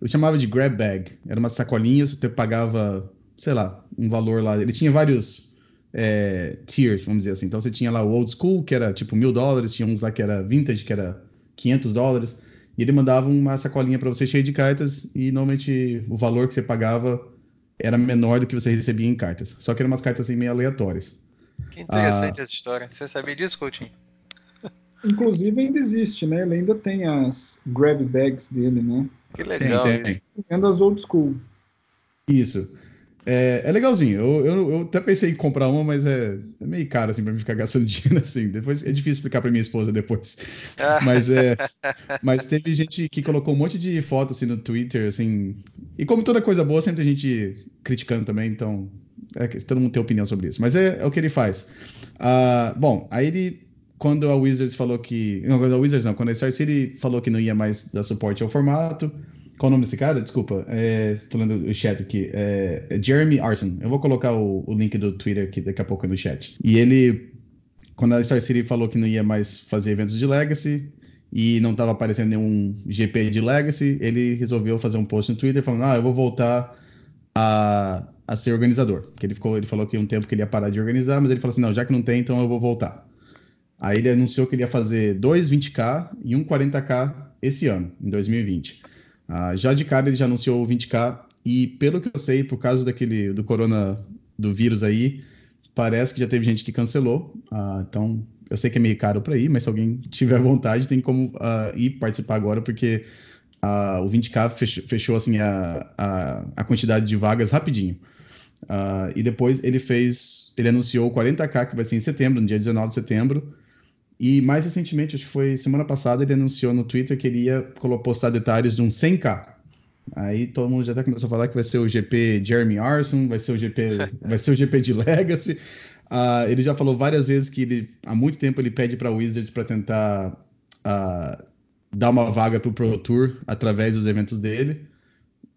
Eu chamava de grab bag. Era umas sacolinhas, você pagava sei lá, um valor lá. Ele tinha vários é, tiers, vamos dizer assim. Então você tinha lá o old school, que era tipo mil dólares, tinha uns lá que era vintage, que era 500 dólares. E ele mandava uma sacolinha para você cheia de cartas e normalmente o valor que você pagava era menor do que você recebia em cartas. Só que eram umas cartas assim meio aleatórias. Que interessante ah, essa história. Você sabia disso, Coutinho? Inclusive ainda existe, né? Ele ainda tem as grab bags dele, né? Que legal. Tem, tem. Vendo as old school. Isso. É, é legalzinho. Eu, eu, eu, até pensei em comprar uma, mas é, é, meio caro assim para mim ficar gastando dinheiro assim. Depois é difícil explicar para minha esposa depois. mas é, mas teve gente que colocou um monte de foto assim no Twitter, assim. E como toda coisa boa, sempre tem gente criticando também. Então, é, todo mundo tem opinião sobre isso. Mas é, é o que ele faz. Uh, bom, aí ele quando a Wizards falou que. Não, quando a Wizards não, quando a Star City falou que não ia mais dar suporte ao formato, qual o nome desse cara? Desculpa. É, tô lendo o chat aqui. É, é Jeremy Arson. Eu vou colocar o, o, link do Twitter aqui daqui a pouco no chat. E ele, quando a Star City falou que não ia mais fazer eventos de Legacy e não estava aparecendo nenhum GP de Legacy, ele resolveu fazer um post no Twitter falando: Ah, eu vou voltar a, a ser organizador. Porque ele, ficou, ele falou que um tempo que ele ia parar de organizar, mas ele falou assim: Não, já que não tem, então eu vou voltar. Aí ele anunciou que ele ia fazer dois 20k e um 40k esse ano, em 2020. Uh, já de cara ele já anunciou o 20k e pelo que eu sei, por causa daquele do corona do vírus aí, parece que já teve gente que cancelou. Uh, então eu sei que é meio caro para ir, mas se alguém tiver vontade tem como uh, ir participar agora porque o 20k fechou, fechou assim a, a, a, quantidade de vagas rapidinho. e depois ele fez, ele anunciou o 40k que vai ser em setembro, no dia 19 de setembro. E mais recentemente, acho que foi semana passada, ele anunciou no Twitter que ele ia postar detalhes de um 100k. Aí todo mundo já até começou a falar que vai ser o GP Jeremy Arson, vai ser o GP, vai ser o GP de Legacy. Uh, ele já falou várias vezes que ele, há muito tempo ele pede para Wizards para tentar uh, dar uma vaga para o Pro Tour através dos eventos dele.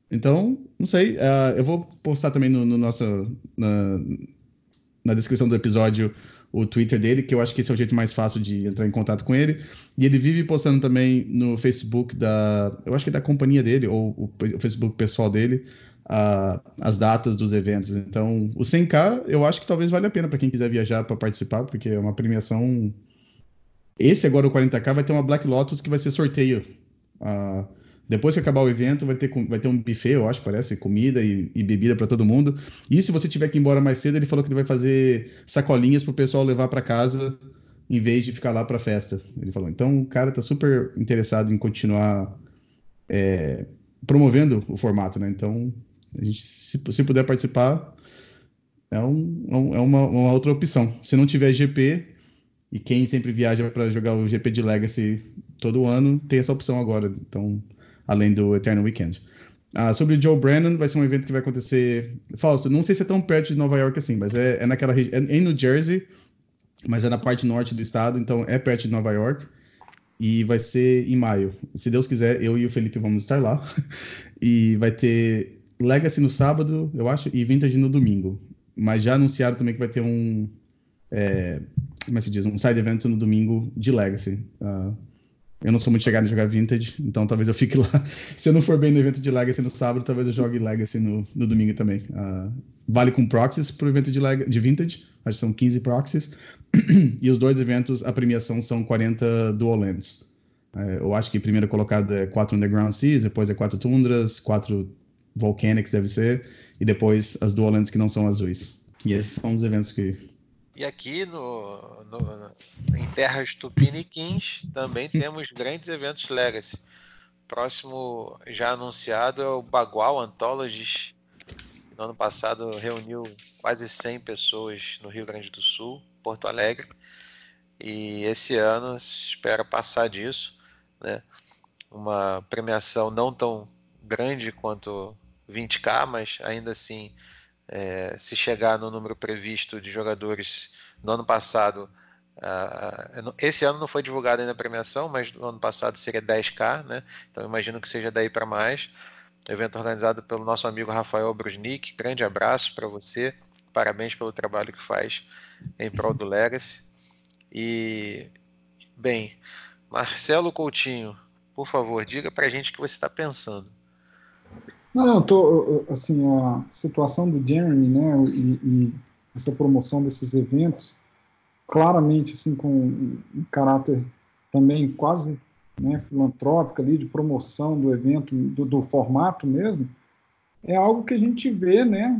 Então, não sei. Uh, eu vou postar também no, no nosso, na, na descrição do episódio o Twitter dele, que eu acho que esse é o jeito mais fácil de entrar em contato com ele. E ele vive postando também no Facebook da. Eu acho que é da companhia dele, ou o, Facebook pessoal dele, as datas dos eventos. Então, o 100K eu acho que talvez valha a pena para quem quiser viajar para participar, porque é uma premiação. Esse agora, o 40K, vai ter uma Black Lotus que vai ser sorteio. Uh, depois que acabar o evento, vai ter, vai ter um buffet, eu acho, parece, comida e, e bebida para todo mundo. E se você tiver que ir embora mais cedo, ele falou que ele vai fazer sacolinhas para o pessoal levar para casa em vez de ficar lá para festa. Ele falou. Então, o cara tá super interessado em continuar é, promovendo o formato, né? Então, a gente, se, se puder participar, é, um, é, é uma, uma outra opção. Se não tiver GP, e quem sempre viaja para jogar o GP de Legacy todo ano, tem essa opção agora. Então, além do Eternal Weekend. Ah, sobre Joe Brennan, vai ser um evento que vai acontecer. Fausto, não sei se é tão perto de Nova York assim, mas é, é naquela região. É em New Jersey, mas é na parte norte do estado, então é perto de Nova York. E vai ser em maio. Se Deus quiser, eu e o Felipe vamos estar lá. e vai ter Legacy no sábado, eu acho, e Vintage no domingo. Mas já anunciaram também que vai ter um. É, como é que se diz? Um side event no domingo de Legacy. Uh, eu não sou muito chegado em jogar Vintage, então talvez eu fique lá. Se eu não for bem no evento de Legacy no sábado, talvez eu jogue Legacy no, no domingo também. Uh, vale com proxies pro evento de, Leg de Vintage, acho que são 15 proxies. e os dois eventos, a premiação são 40 Dual Lands. Uh, eu acho que primeiro colocado é 4 Underground Seas, depois é 4 Tundras, 4 Volcanics deve ser, e depois as Dual Lands que não são azuis. E esses são os eventos que e aqui no, no, em terras tupiniquins também temos grandes eventos Legacy. Próximo já anunciado é o Bagual Anthologies. No ano passado reuniu quase 100 pessoas no Rio Grande do Sul, Porto Alegre. E esse ano se espera passar disso. Né? Uma premiação não tão grande quanto 20k, mas ainda assim é, se chegar no número previsto de jogadores no ano passado, uh, esse ano não foi divulgada ainda a premiação, mas no ano passado seria 10k, né? Então imagino que seja daí para mais. Evento organizado pelo nosso amigo Rafael Brusnik. Grande abraço para você. Parabéns pelo trabalho que faz em prol do Legacy. E, bem, Marcelo Coutinho, por favor, diga para a gente o que você está pensando. Não, tô, assim, a situação do Jeremy, né, e, e, essa promoção desses eventos, claramente, assim, com um caráter também quase né, filantrópico ali, de promoção do evento, do, do, formato mesmo, é algo que a gente vê, né,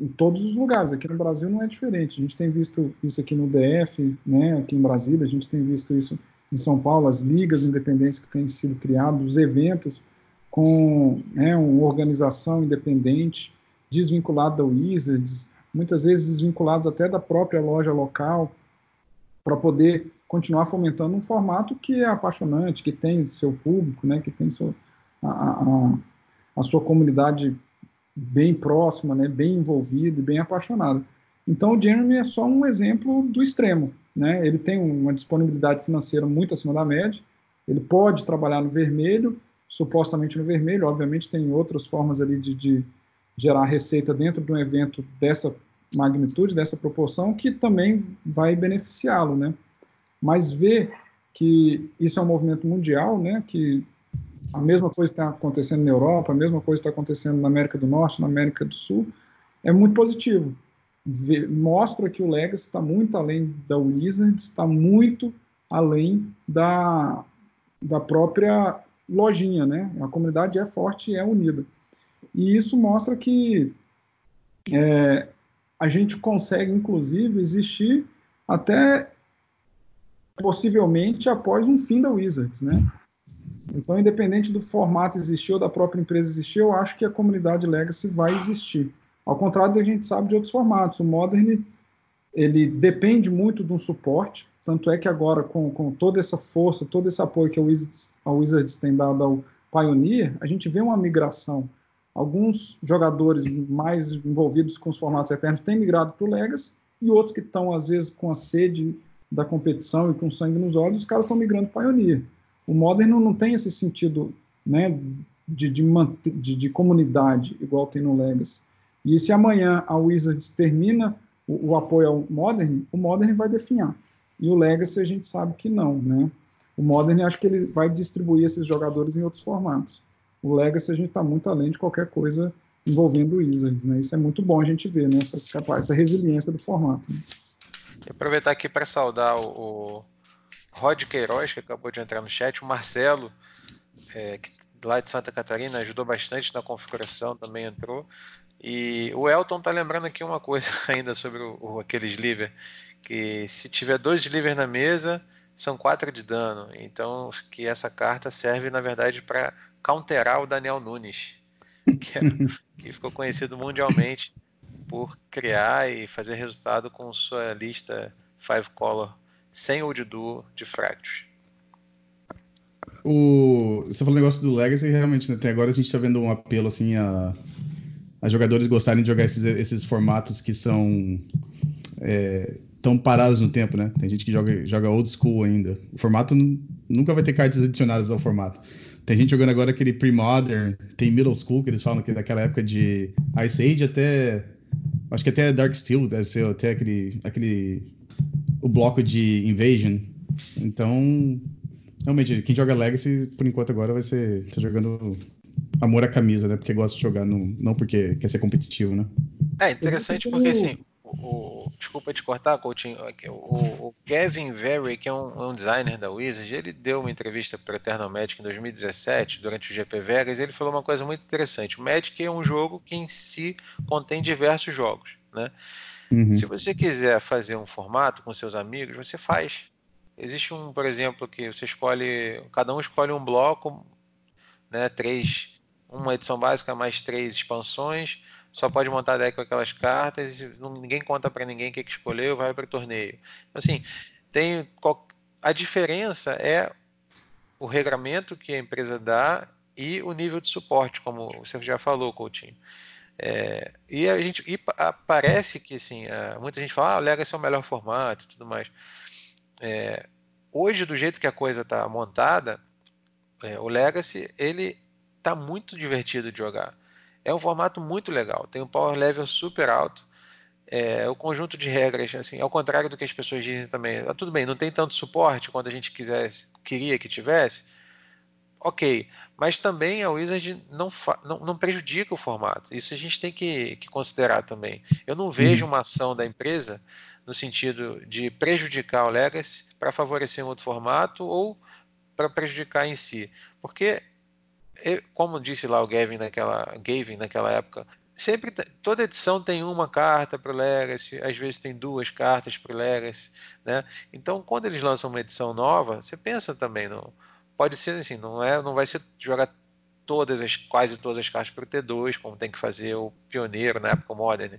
em todos os lugares. Aqui no Brasil não é diferente. A gente tem visto isso aqui no DF, né, aqui em Brasília, a gente tem visto isso em São Paulo, as ligas independentes que têm sido criadas, os eventos com né, uma organização independente, desvinculada da Wizards, muitas vezes desvinculados até da própria loja local, para poder continuar fomentando um formato que é apaixonante, que tem seu público, né, que tem seu, a, a, a sua comunidade bem próxima, né, bem envolvida e bem apaixonada. Então o Jeremy é só um exemplo do extremo. Né? Ele tem uma disponibilidade financeira muito acima da média, ele pode trabalhar no vermelho, supostamente no vermelho. Obviamente, tem outras formas ali de, de gerar receita dentro de um evento dessa magnitude, dessa proporção, que também vai beneficiá-lo, né? Mas ver que isso é um movimento mundial, né? Que a mesma coisa está acontecendo na Europa, a mesma coisa está acontecendo na América do Norte, na América do Sul, é muito positivo. Vê, mostra que o Legacy está muito além da Wizards, está muito além da, da própria lojinha, né? A comunidade é forte e é unida. E isso mostra que é, a gente consegue, inclusive, existir até possivelmente após um fim da Wizards, né? Então, independente do formato existir ou da própria empresa existir, eu acho que a comunidade Legacy vai existir. Ao contrário do que a gente sabe de outros formatos, o Modern ele depende muito de um suporte, tanto é que agora, com, com toda essa força, todo esse apoio que a Wizards, a Wizards tem dado ao, Pioneer, a gente vê uma migração. Alguns jogadores mais envolvidos com os formatos eternos têm migrado para o Legacy, e outros que estão, às vezes, com a sede da competição e com sangue nos olhos, os caras estão migrando para Pioneer. O Modern não, não tem esse sentido né, de, de, de, de, comunidade, igual tem no Legacy. E se amanhã a Wizards termina o, o, apoio ao Modern, o Modern vai definhar. E o Legacy a gente sabe que não, né? O Modern acho que ele vai distribuir esses jogadores em outros formatos. O Legacy a gente está muito além de qualquer coisa envolvendo o Wizards, né? Isso é muito bom a gente ver, né? Essa, essa resiliência do formato. Né? Aproveitar aqui para saudar o, o Rod Queiroz, que acabou de entrar no chat, o Marcelo, é, que lá de Santa Catarina, ajudou bastante na configuração, também entrou. E o Elton tá lembrando aqui uma coisa ainda sobre o, o, aquele sliver, que se tiver dois slivers na mesa, são quatro de dano. Então, que essa carta serve, na verdade, para counterar o Daniel Nunes, que, é, que ficou conhecido mundialmente por criar e fazer resultado com sua lista Five Color sem Old Duo de Fractus. O... Você falou o negócio do Legacy, realmente, né? Até agora a gente está vendo um apelo assim a, a jogadores gostarem de jogar esses, esses formatos que são é, tão parados no tempo, né? Tem gente que joga, joga old school ainda. O formato nunca vai ter cartas adicionadas ao formato. Tem gente jogando agora aquele pre-modern, tem middle school, que eles falam que é daquela época de Ice Age até. Acho que até Dark Steel deve ser até aquele. aquele o bloco de Invasion. Então, realmente, quem joga Legacy, por enquanto agora, vai ser. tá jogando amor à camisa, né? Porque gosta de jogar, no, não porque quer ser competitivo, né? É interessante porque assim, o, desculpa te cortar, Coutinho, o, o Kevin Very, que é um, um, designer da Wizard, ele deu uma entrevista para Eternal Magic em 2017, durante o GP Vegas, e ele falou uma coisa muito interessante. O Magic é um jogo que em si contém diversos jogos, né? Uhum. Se você quiser fazer um formato com seus amigos, você faz. Existe um, por exemplo, que você escolhe, cada um escolhe um bloco, né, três, uma edição básica mais três expansões, só pode montar deck com aquelas cartas, ninguém conta para ninguém o que, que escolheu, vai para o torneio. Assim, tem a diferença é o regramento que a empresa dá e o nível de suporte, como você já falou, Coutinho. É, e a gente e parece que assim, muita gente fala, ah, o Legacy é o melhor formato tudo mais. É, hoje, do jeito que a coisa está montada, é, o Legacy ele está muito divertido de jogar. É um formato muito legal, tem um power level super alto. É, o conjunto de regras, assim, ao contrário do que as pessoas dizem também, ah, tudo bem, não tem tanto suporte quanto a gente quisesse, queria que tivesse, ok. Mas também a Wizard não, não, não, prejudica o formato. Isso a gente tem que, que considerar também. Eu não vejo uhum. uma ação da empresa no sentido de prejudicar o Legacy para favorecer um outro formato ou para prejudicar em si. Porque, como disse lá o Gavin naquela, Gavin naquela época, sempre toda edição tem uma carta para o Legacy, às vezes tem duas cartas para o Legacy, né? Então, quando eles lançam uma edição nova, você pensa também no pode ser assim, não é, não vai ser jogar todas as quase todas as cartas para o T2, como tem que fazer o pioneiro na época Modern.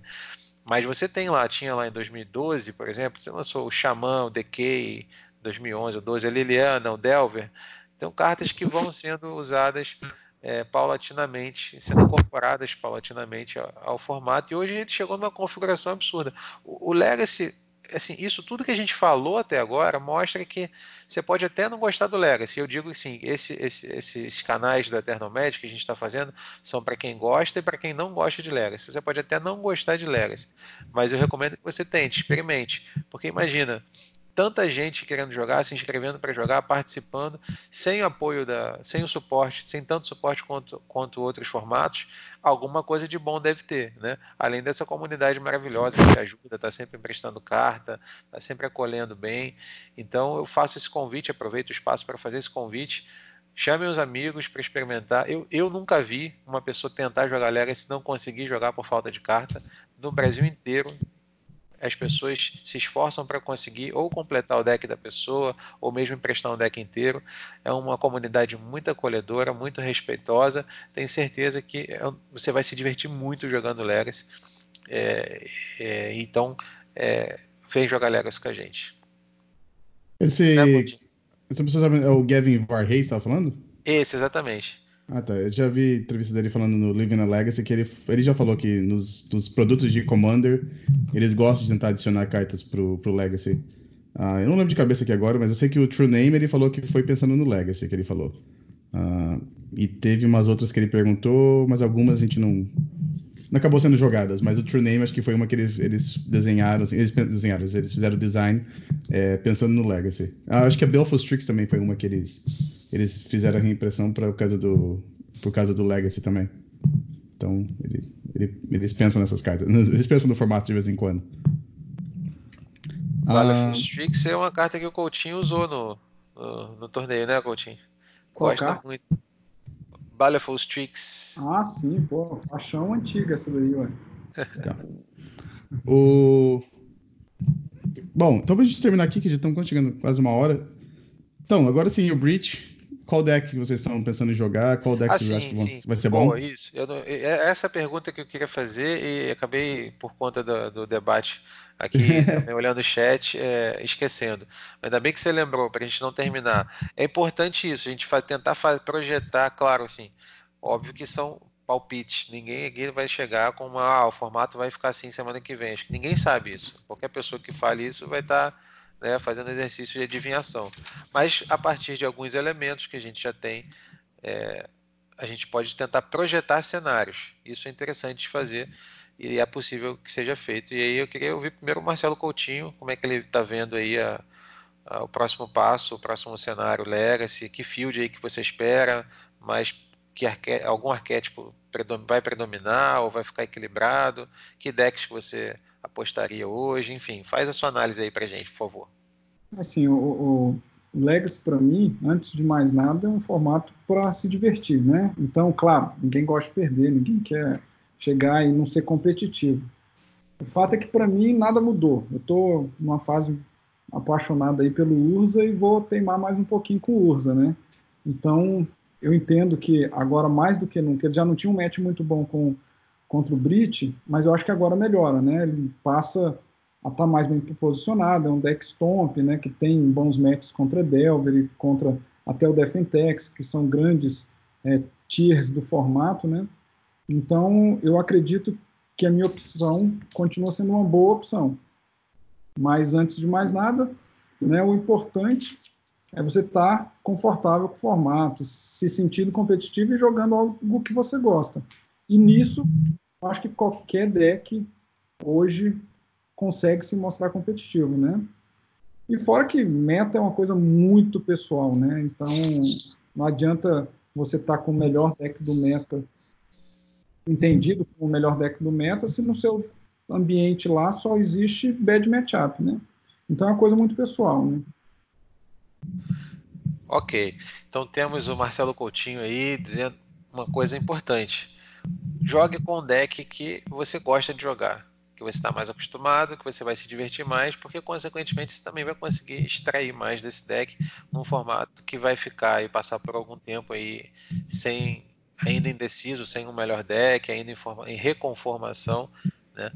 Mas você tem lá, tinha lá em 2012, por exemplo, você lançou o Xamã, o Decay, 2011 ou 12, a Liliana, o Delver. Então, cartas que vão sendo usadas é, paulatinamente, sendo incorporadas paulatinamente ao, ao, formato. E hoje a gente chegou numa configuração absurda. O, o Legacy assim, isso tudo que a gente falou até agora mostra que você pode até não gostar do Legacy. Eu digo assim, esse, esse, esses canais do Eternal Magic que a gente está fazendo são para quem gosta e para quem não gosta de Legacy. Você pode até não gostar de Legacy, mas eu recomendo que você tente, experimente. Porque imagina, tanta gente querendo jogar, se inscrevendo para jogar, participando, sem o apoio da, sem o suporte, sem tanto suporte quanto, quanto outros formatos, alguma coisa de bom deve ter, né? Além dessa comunidade maravilhosa que ajuda, está sempre emprestando carta, está sempre acolhendo bem. Então eu faço esse convite, aproveito o espaço para fazer esse convite. Chamem os amigos para experimentar. Eu, eu nunca vi uma pessoa tentar jogar Legacy e não conseguir jogar por falta de carta. No Brasil inteiro, as pessoas se esforçam para conseguir ou completar o deck da pessoa, ou mesmo emprestar um deck inteiro. É uma comunidade muito acolhedora, muito respeitosa. Tenho certeza que é você vai se divertir muito jogando Legacy. É, é, então, é, vem jogar Legacy com a gente. Esse, essa pessoa é o Gavin Varhey, estava falando? Esse, exatamente. Ah, tá. Eu já vi entrevista dele falando no Living a Legacy que ele, ele já falou que nos, nos produtos de Commander eles gostam de tentar adicionar cartas pro, pro Legacy. Ah, eu não lembro de cabeça aqui agora, mas eu sei que o True Name ele falou que foi pensando no Legacy que ele falou. Ah, e teve umas outras que ele perguntou, mas algumas a gente não. Não acabou sendo jogadas, mas o True Name acho que foi uma que eles, eles desenharam, assim, eles desenharam, eles fizeram o design é, pensando no Legacy. Ah, acho que a Belfast Tricks também foi uma que eles, eles fizeram a reimpressão por causa do, por causa do Legacy também. Então, ele, ele, eles pensam nessas cartas, eles pensam no formato de vez em quando. Battlefield ah, Strix é uma carta que o Coutinho usou no, no, no torneio, né, Coutinho? Qual Gosta carta? muito. Baleful Strix. Ah, sim, pô, paixão antiga essa daí, ué. Tá. O... Bom, então pra gente terminar aqui, que já estamos chegando quase uma hora. Então, agora sim, o Breach. Qual deck vocês estão pensando em jogar? Qual deck ah, vocês acham que vai ser bom? Isso. Eu, é essa pergunta que eu queria fazer e acabei, por conta do, do debate aqui, olhando o chat, é, esquecendo. Ainda bem que você lembrou, para a gente não terminar. É importante isso, a gente tentar projetar, claro, assim, óbvio que são palpites. Ninguém aqui vai chegar com uma, ah, o formato vai ficar assim semana que vem. Acho que ninguém sabe isso. Qualquer pessoa que fale isso vai estar. Tá né, fazendo exercício de adivinhação. Mas a partir de alguns elementos que a gente já tem, é, a gente pode tentar projetar cenários. Isso é interessante de fazer e é possível que seja feito. E aí eu queria ouvir primeiro o Marcelo Coutinho, como é que ele está vendo aí a, a, o próximo passo, o próximo cenário Legacy, que field aí que você espera, mas que arque, algum arquétipo vai predominar ou vai ficar equilibrado, que decks que você apostaria hoje, enfim, faz a sua análise aí para gente, por favor. Assim, o, o Legacy para mim, antes de mais nada, é um formato para se divertir, né? Então, claro, ninguém gosta de perder, ninguém quer chegar e não ser competitivo. O fato é que para mim nada mudou. Eu estou numa fase apaixonada aí pelo Urza e vou teimar mais um pouquinho com o Urza, né? Então, eu entendo que agora mais do que nunca, ele já não tinha um match muito bom com contra o Brit, mas eu acho que agora melhora, né? Ele passa a estar tá mais bem posicionado, é um deck stomp, né, que tem bons matches contra Delver e contra até o Defentex, que são grandes é, tiers do formato, né? Então, eu acredito que a minha opção continua sendo uma boa opção. Mas antes de mais nada, né, o importante é você estar tá confortável com o formato, se sentindo competitivo e jogando algo que você gosta. E nisso, acho que qualquer deck hoje consegue se mostrar competitivo, né? E fora que meta é uma coisa muito pessoal, né? Então, não adianta você estar tá com o melhor deck do meta, entendido como o melhor deck do meta, se no seu ambiente lá só existe bad matchup, né? Então é uma coisa muito pessoal, né? Ok, então temos o Marcelo Coutinho aí dizendo uma coisa importante jogue com um deck que você gosta de jogar, que você está mais acostumado, que você vai se divertir mais, porque consequentemente você também vai conseguir extrair mais desse deck num formato que vai ficar e passar por algum tempo aí sem ainda indeciso, sem um melhor deck, ainda em, forma, em reconformação, né?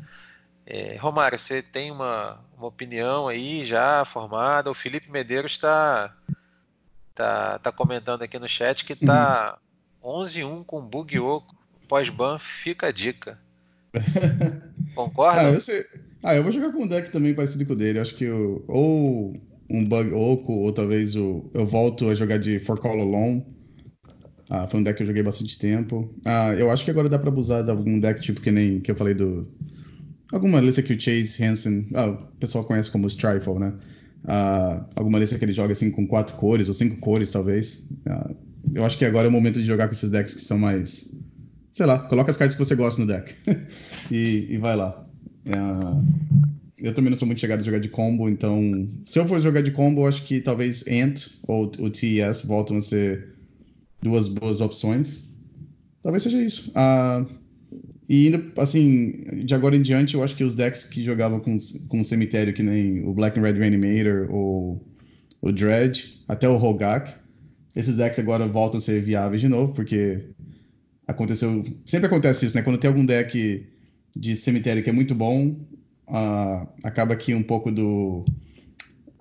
É, Romário, você tem uma, uma opinião aí já formada? O Felipe Medeiros está tá, tá comentando aqui no chat que está uhum. 11-1 com bug oco pós-ban, fica a dica. Concorda? ah, eu ah, eu vou jogar com um deck também parecido com o dele. Acho que eu, ou um Bug Oco, ou talvez o, eu volto a jogar de For Call Alone. Ah, foi um deck que eu joguei bastante tempo. Ah, eu acho que agora dá pra abusar de algum deck tipo que nem que eu falei do. Alguma lista que o Chase Hansen. Ah, o pessoal conhece como Strifle, né? Ah, alguma lista que ele joga assim com quatro cores, ou cinco cores, talvez. Ah, eu acho que agora é o momento de jogar com esses decks que são mais sei lá, coloca as cartas que você gosta no deck e, e, vai lá. É, eu também não sou muito chegado a jogar de combo, então se eu for jogar de combo, acho que talvez Ant ou o TES voltam a ser duas boas opções. Talvez seja isso. Uh, e ainda, assim, de agora em diante, eu acho que os decks que jogavam com, com cemitério, que nem o Black and Red Reanimator ou o Dread, até o Rogak, esses decks agora voltam a ser viáveis de novo, porque aconteceu. Sempre acontece isso, né? Quando tem algum deck de cemitério que é muito bom, uh, acaba que um pouco do.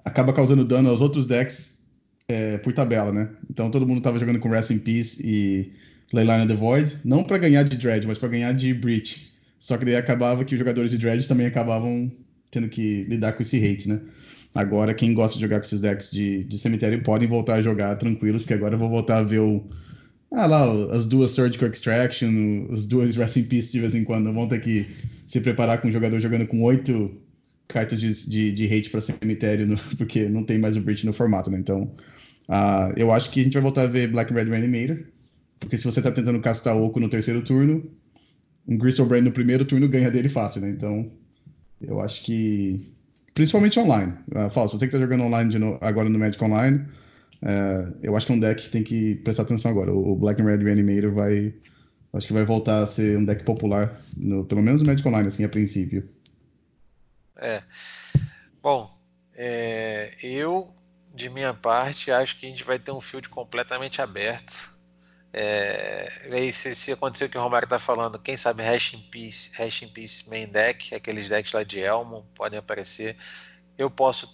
acaba causando dano aos outros decks é, por tabela, né? Então todo mundo tava jogando com Rest in Peace e Leyline the Void, não para ganhar de Dread, mas para ganhar de Breach. Só que daí acabava que os jogadores de Dread também acabavam tendo que lidar com esse hate, né? Agora, quem gosta de jogar com esses decks de, de cemitério podem voltar a jogar tranquilos, porque agora eu vou voltar a ver o. Ah lá, as duas Surgical Extraction, as duas Rest in Peace de vez em quando. Vão ter que se preparar com um jogador jogando com oito cartas de, de, de hate para cemitério, no, porque não tem mais o Breach no formato, né? Então, uh, eu acho que a gente vai voltar a ver Black Red Reanimator, porque se você tá tentando castar Oco no terceiro turno, um Brand no primeiro turno ganha dele fácil, né? Então, eu acho que. Principalmente online. Uh, você que tá jogando online no, agora no Magic Online, uh, eu acho que é um deck que tem que prestar atenção agora. O Black and Red Reanimator vai. Acho que vai voltar a ser um deck popular, no, pelo menos no Magic Online, assim, a princípio. É. Bom, é, eu, de minha parte, acho que a gente vai ter um field completamente aberto. É, aí, se, se acontecer o que o Romário está falando, quem sabe Hash in Peace, Hash in Peace Main Deck, aqueles decks lá de Elmo podem aparecer. Eu posso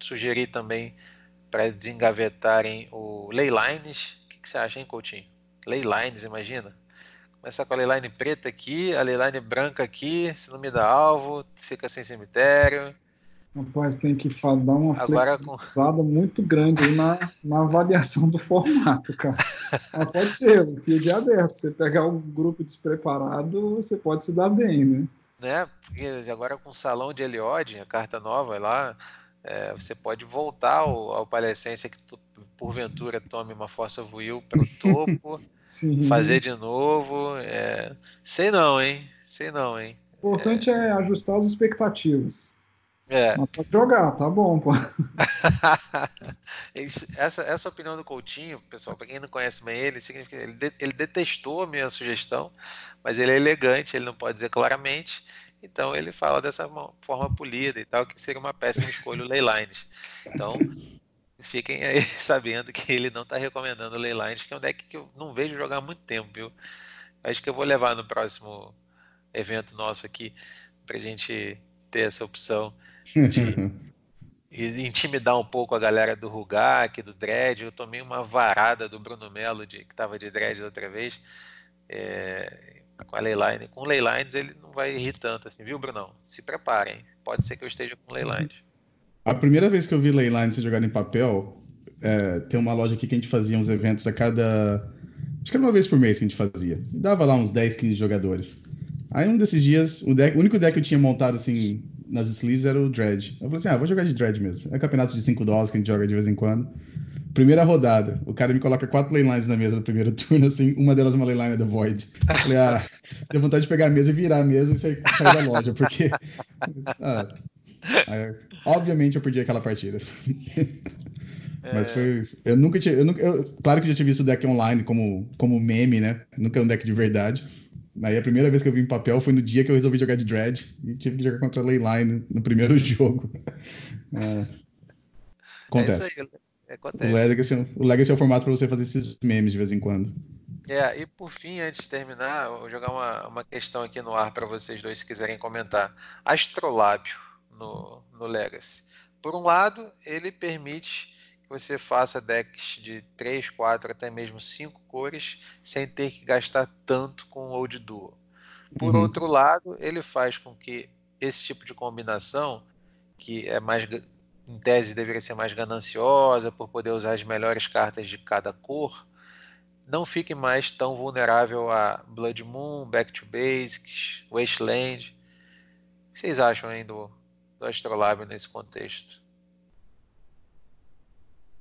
sugerir também para desengavetarem o Leylines. O que, que, você acha, hein, Coutinho? Leylines, imagina. Começar com a Leyline preta aqui, a Leyline branca aqui, se não me dá alvo, fica sem cemitério. Rapaz, tem que dar uma Agora, flexibilizada com... muito grande aí na, na avaliação do formato, cara. Mas pode ser, o field é aberto. Você pegar um grupo despreparado, você pode se dar bem, né? Né? Porque agora com o salão de Eliode, a carta nova lá, é, você pode voltar ao, ao Palescência que tu, porventura tome uma força will para o topo, fazer de novo. É... Sei não, hein? Sei não, hein? O importante é, é ajustar as expectativas. É. Mas pode jogar, tá bom, pô. essa, essa opinião do Coutinho, pessoal, para quem não conhece bem ele, significa ele, de, ele detestou a minha sugestão, mas ele é elegante, ele não pode dizer claramente, então ele fala dessa forma polida e tal, que seria uma péssima escolha o Leylines. Então, fiquem aí sabendo que ele não está recomendando o Leylines, que é um deck que eu não vejo jogar há muito tempo, viu? Acho que eu vou levar no próximo evento nosso aqui, pra gente ter essa opção de intimidar um pouco a galera do Rugak, do Dredd. Eu tomei uma varada do Bruno Melo, de, que estava de Dredd outra vez. É, com a Leyline. Com Leylines ele não vai rir tanto assim, viu, Brunão? Se preparem. Pode ser que eu esteja com Leylines. A primeira vez que eu vi Leylines jogado em papel, é, tem uma loja aqui que a gente fazia uns eventos a cada. Acho que era uma vez por mês que a gente fazia. E dava lá uns 10, 15 jogadores. Aí um desses dias, o, deck, o único deck que eu tinha montado assim nas sleeves era o Dredge. Eu falei assim: ah, vou jogar de Dredge mesmo. É campeonato de 5 dólares que a gente joga de vez em quando. Primeira rodada, o cara me coloca quatro laylines na mesa no primeiro turno, assim, uma delas é uma leyline da Void. Eu falei, ah, deu vontade de pegar a mesa e virar a mesa e sair, sair da loja, porque. Ah, aí, obviamente eu perdi aquela partida. Mas foi. Eu nunca tinha. Eu, eu, claro que eu já tinha visto o deck online como, como meme, né? Nunca é um deck de verdade. Aí a primeira vez que eu vi em papel foi no dia que eu resolvi jogar de Dread e tive que jogar contra a Leyline no primeiro jogo. É... Acontece. É acontece. O, Legacy, é o Legacy é o formato para você fazer esses memes de vez em quando. É, e por fim, antes de terminar, eu vou jogar uma, uma questão aqui no ar para vocês dois, se quiserem comentar. Astrolábio no, no Legacy. Por um lado, ele permite você faça decks de 3, 4, até mesmo 5 cores, sem ter que gastar tanto com o Old Duo. Por uhum. outro lado, ele faz com que esse tipo de combinação, que é mais em tese deveria ser mais gananciosa por poder usar as melhores cartas de cada cor, não fique mais tão vulnerável a Blood Moon, Back to Basics, Wasteland. O que vocês acham aí do, do Astrolabe nesse contexto?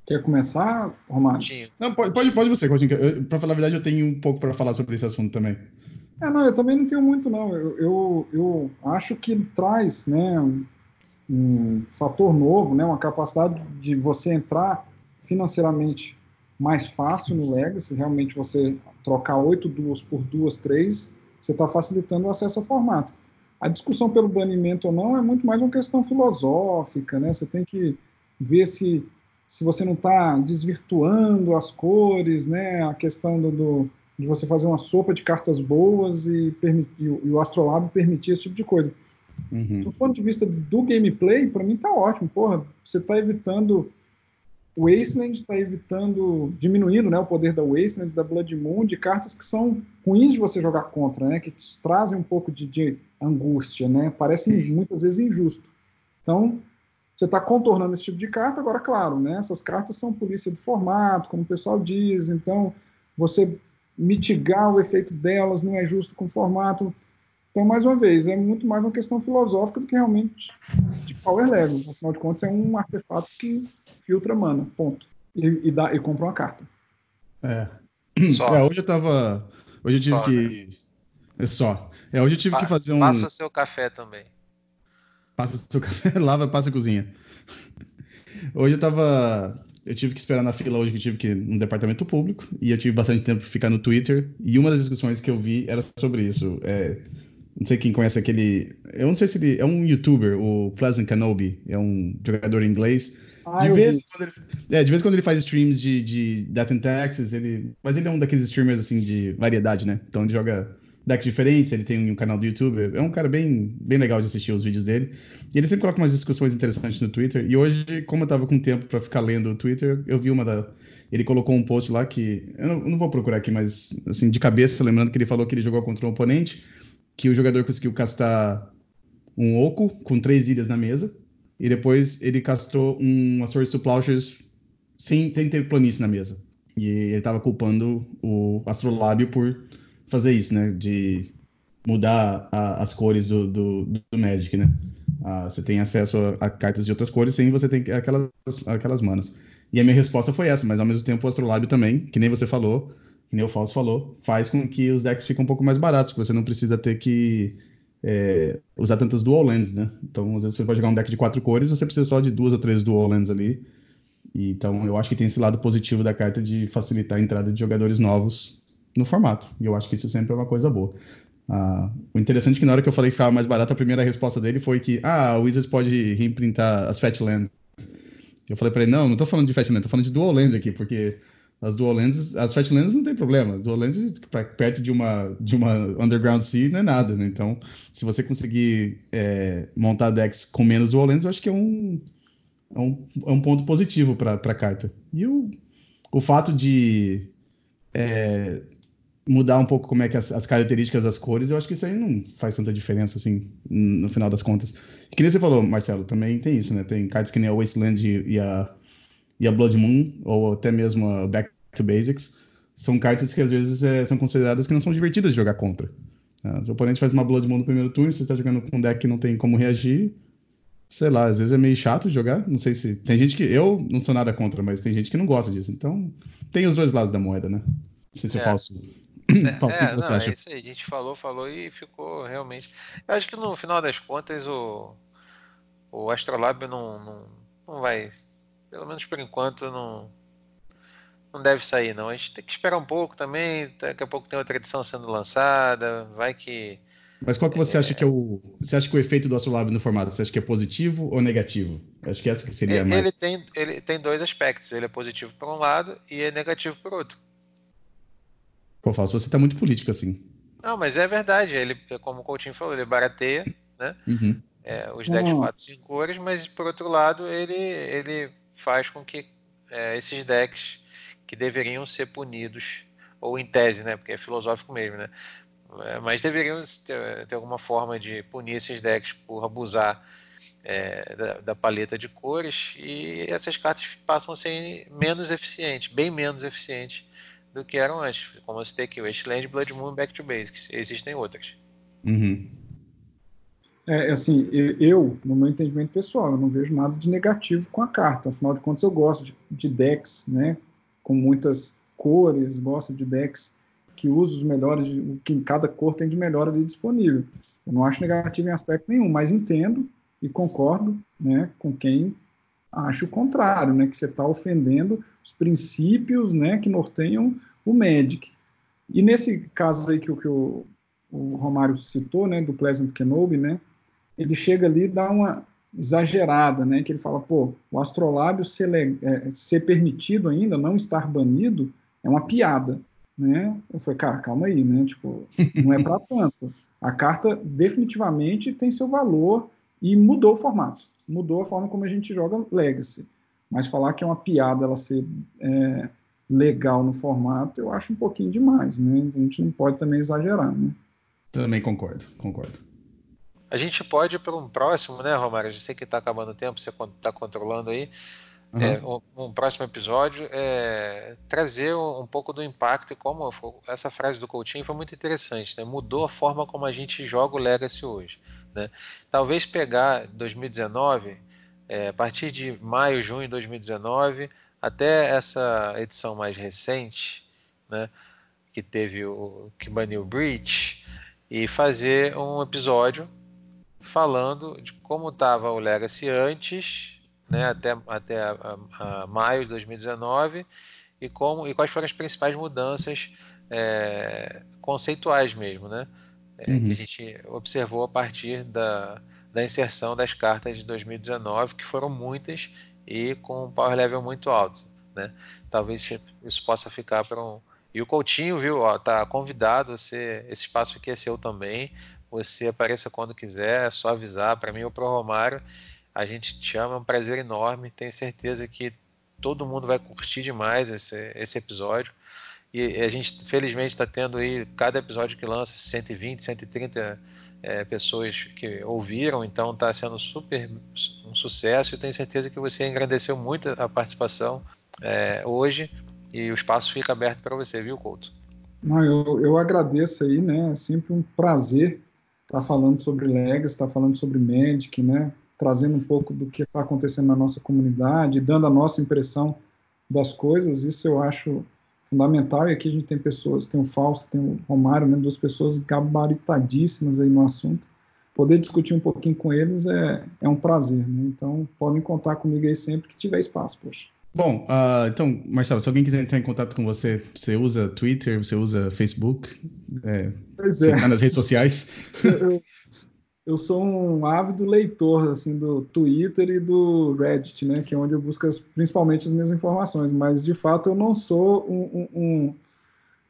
Quer começar, Romário? Não, pode, pode, pode você, Para falar a verdade, eu tenho um pouco para falar sobre esse assunto também. É, não, eu também não tenho muito, não. Eu, eu, eu acho que ele traz né, um, fator novo, né, uma capacidade de você entrar financeiramente mais fácil no Legacy. Realmente, você trocar oito duas por duas, três, você está facilitando o acesso ao formato. A discussão pelo banimento ou não é muito mais uma questão filosófica, né? Você tem que ver se se você não está desvirtuando as cores, né, a questão do, do, de você fazer uma sopa de cartas boas e, permitir, e o Astrolab permitir esse tipo de coisa. Uhum. Do ponto de vista do gameplay, para mim tá ótimo. Porra, você está evitando o Wasteland está evitando, diminuindo né, o poder da Wasteland, da Blood Moon, de cartas que são ruins de você jogar contra, né, que te trazem um pouco de, de angústia, né, parece muitas vezes injusto. Então, você está contornando esse tipo de carta, agora, claro, né, essas cartas são polícia do formato, como o pessoal diz, então você mitigar o efeito delas não é justo com o formato. Então, mais uma vez, é muito mais uma questão filosófica do que realmente de power level. Afinal de contas, é um artefato que filtra mana, ponto. E, e, dá, e compra uma carta. É. é hoje eu tava. Hoje eu tive só, que. Né? É só. É, hoje eu tive pa que fazer um. Passa o seu café também. Passa o seu café, lava, passa a cozinha. Hoje eu tava. Eu tive que esperar na fila hoje, que eu tive que ir no departamento público, e eu tive bastante tempo para ficar no Twitter, e uma das discussões que eu vi era sobre isso. É, não sei quem conhece aquele. Eu não sei se ele. É um youtuber, o Pleasant Kenobi, é um jogador inglês ah, de, vez ele, é, de vez em quando ele faz streams de, de Death and Taxes, ele, mas ele é um daqueles streamers assim de variedade, né? Então ele joga decks diferentes, ele tem um canal do YouTube, é um cara bem, bem legal de assistir os vídeos dele. E ele sempre coloca umas discussões interessantes no Twitter. E hoje, como eu tava com tempo para ficar lendo o Twitter, eu vi uma da. Ele colocou um post lá que. Eu não, eu não, vou procurar aqui, mas assim, de cabeça, lembrando que ele falou que ele jogou contra um oponente, que o jogador conseguiu castar um oco com três ilhas na mesa. E depois ele castou uma Source to Plowshares sem, sem ter planície na mesa. E ele estava culpando o Astrolábio por fazer isso, né? De mudar a, as cores do, do, do Magic, né? Ah, você tem acesso a, a, cartas de outras cores sem você ter aquelas, aquelas manas. E a minha resposta foi essa, mas ao mesmo tempo o Astrolábio também, que nem você falou, que nem o Fausto falou, faz com que os decks fiquem um pouco mais baratos, porque você não precisa ter que é, usar tantas dual lands, né? Então, às vezes você pode jogar um deck de quatro cores, você precisa só de duas ou três dual lands ali. E, então, eu acho que tem esse lado positivo da carta de facilitar a entrada de jogadores novos no formato. E eu acho que isso sempre é uma coisa boa. Ah, o interessante é que na hora que eu falei que ficava mais barato, a primeira resposta dele foi que, ah, o Wizards pode reimprintar as Fat Lands. Eu falei para ele, não, não tô falando de Fat Lands, tô falando de Dual Lands aqui, porque as Dual Lands, as Fat Lands não tem problema. Dual Lands perto de uma, de uma Underground Sea não é nada, né? Então, se você conseguir é, montar decks com menos Dual Lands, eu acho que é um, é um, é um ponto positivo para a carta. E o, o fato de é, mudar um pouco como é que as, as, características das cores, eu acho que isso aí não faz tanta diferença, assim, no final das contas. E que nem você falou, Marcelo, também tem isso, né? Tem cartas que nem a Wasteland e a e a Blood Moon, ou até mesmo a Back to Basics, são cartas que às vezes é, são consideradas que não são divertidas de jogar contra. Se o oponente faz uma Blood Moon no primeiro turno, você está jogando com um deck que não tem como reagir, sei lá, às vezes é meio chato de jogar. Não sei se. Tem gente que. Eu não sou nada contra, mas tem gente que não gosta disso. Então, tem os dois lados da moeda, né? Não sei se é. eu faço. É, falso, é, não, é isso aí. A gente falou, falou e ficou realmente. Eu acho que no final das contas o, o Astrolab não, não, não vai pelo menos por enquanto, não, não deve sair, não. A gente tem que esperar um pouco também. Daqui a pouco tem outra edição sendo lançada. Vai que. Mas qual que você é... acha que é o. Você acha que o efeito do Astrolabe no formato, você acha que é positivo ou negativo? Acho que essa que seria ele, mais. Ele tem, ele tem dois aspectos. Ele é positivo por um lado e é negativo por outro. Pô, Fausto, você está muito político assim. Não, mas é verdade. Ele, como o Coutinho falou, ele barateia né? Uhum. É, os decks 4, 5 cores, mas por outro lado, ele, ele faz com que é, esses decks que deveriam ser punidos, ou em tese, né, porque é filosófico mesmo, né, é, mas deveriam ter, ter alguma forma de punir esses decks por abusar é, da, da, paleta de cores e essas cartas passam a ser menos eficientes, bem menos eficientes do que eram antes. Como você tem aqui, Wasteland, Blood Moon, Back to Basics. Existem outras. Uhum. É, assim, eu, no meu entendimento pessoal, eu não vejo nada de negativo com a carta. Afinal de contas, eu gosto de, de decks, né, com muitas cores, gosto de decks que usam os melhores, o que em cada cor tem de melhor ali disponível. Eu não acho negativo em aspecto nenhum, mas entendo e concordo, né, com quem acha o contrário, né, que você está ofendendo os princípios, né, que norteiam o Magic. E nesse caso aí que, que o, o Romário citou, né, do Pleasant Kenobi, né, ele chega ali e dá uma exagerada, né? Que ele fala, pô, o astrolábio ser, é, ser permitido ainda, não estar banido, é uma piada, né? Eu falei, cara, calma aí, né? Tipo, não é para tanto. A carta definitivamente tem seu valor e mudou o formato, mudou a forma como a gente joga Legacy. Mas falar que é uma piada ela ser é, legal no formato, eu acho um pouquinho demais, né? A gente não pode também exagerar, né? Também concordo, concordo. A gente pode ir para um próximo, né, Romário? Eu sei que está acabando o tempo, você está controlando aí. Uhum. É, um, um, próximo episódio é trazer um, um, pouco do impacto e como essa frase do Coutinho foi muito interessante, né? Mudou a forma como a gente joga o Legacy hoje, né? Talvez pegar 2019, é, a partir de maio, junho de 2019, até essa edição mais recente, né? Que teve o que baniu o Breach e fazer um episódio falando de como estava o Legacy antes né, até, até a, a, a maio de 2019 e, como, e quais foram as principais mudanças é, conceituais mesmo, né? É, uhum. Que a gente observou a partir da, da inserção das cartas de 2019, que foram muitas e com um power level muito alto, né? Talvez isso possa ficar para um. E o Coutinho, viu, ó, tá convidado, você, esse espaço aqui é seu também. Você apareça quando quiser, é só avisar para mim ou para o Romário a gente te ama, é um prazer enorme. Tenho certeza que todo mundo vai curtir demais esse, esse episódio. E a gente, felizmente, está tendo aí, cada episódio que lança, 120, 130 é, pessoas que ouviram, então está sendo super um sucesso. E tenho certeza que você engrandeceu muito a participação é, hoje e o espaço fica aberto para você, viu, Couto? Não, eu, eu agradeço aí, né? É sempre um prazer estar tá falando sobre Legacy, estar tá falando sobre Magic, né? trazendo um pouco do que está acontecendo na nossa comunidade, dando a nossa impressão das coisas, isso eu acho fundamental, e aqui a gente tem pessoas, tem o Fausto, tem o Romário, né, duas pessoas gabaritadíssimas aí no assunto, poder discutir um pouquinho com eles é, é um prazer, né? então podem contar comigo aí sempre que tiver espaço, poxa. Bom, uh, então, Marcelo, se alguém quiser entrar em contato com você, você usa Twitter, você usa Facebook? É, pois é. Você está nas redes sociais? Eu, eu sou um ávido leitor assim do Twitter e do Reddit, né, que é onde eu busco as, principalmente as minhas informações, mas de fato eu não sou um, um, um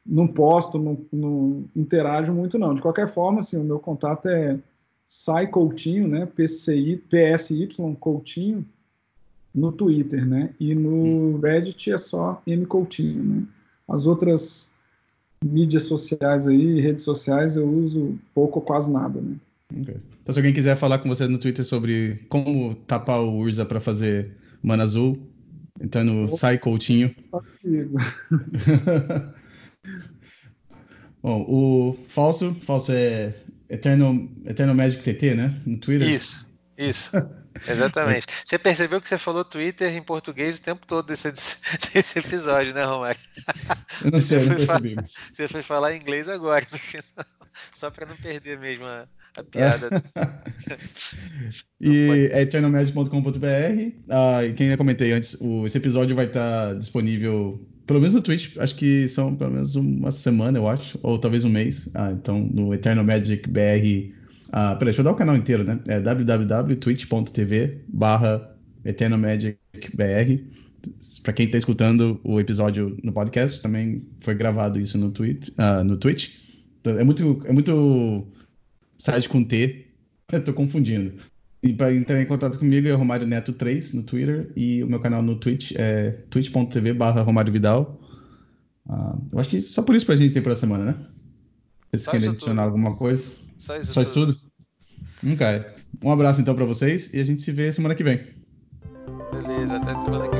não posto, não, não, interajo muito não. De qualquer forma, assim, o meu contato é sai Coutinho, né, PCI, PSY Coutinho no Twitter, né, e no Reddit é só M Coutinho, né. As outras mídias sociais aí, redes sociais, eu uso pouco ou quase nada, né. Okay. Então, se alguém quiser falar com você no Twitter sobre como tapar o Urza para fazer mana azul, então no Sai Coutinho. Bom, o falso, falso é Eternal, Eternal Magic TT, né? No Twitter. Isso, isso. Exatamente. Você percebeu que você falou Twitter em português o tempo todo desse, desse episódio, né, Romário? Eu não sei, eu não percebi. Você foi falar inglês agora, no final, só para não perder mesmo a, a piada. e é eternalmagic.com.br. Ah, e quem eu comentei antes, o, esse episódio vai estar disponível pelo menos no Twitch, acho que são pelo menos uma semana, eu acho, ou talvez um mês. Ah, então, no Eternal Magic BR. Ah, peraí, deixa eu dar o canal inteiro, né? É www.twitch.tv barra Eternal Magic BR. Para quem está escutando o episódio no podcast, também foi gravado isso no, tweet, uh, no Twitch. Então, é muito, é muito site com T. Eu tô confundindo. E para entrar em contato comigo é Romário Neto 3 no Twitter e o meu canal no Twitch é twitch.tv barra Romário Vidal. Uh, eu acho que só por isso pra gente ter por semana, né? Vocês querem adicionar alguma coisa? Só isso, só isso tudo. tudo? Um abraço então para vocês e a gente se vê semana que vem. Beleza, até semana que vem.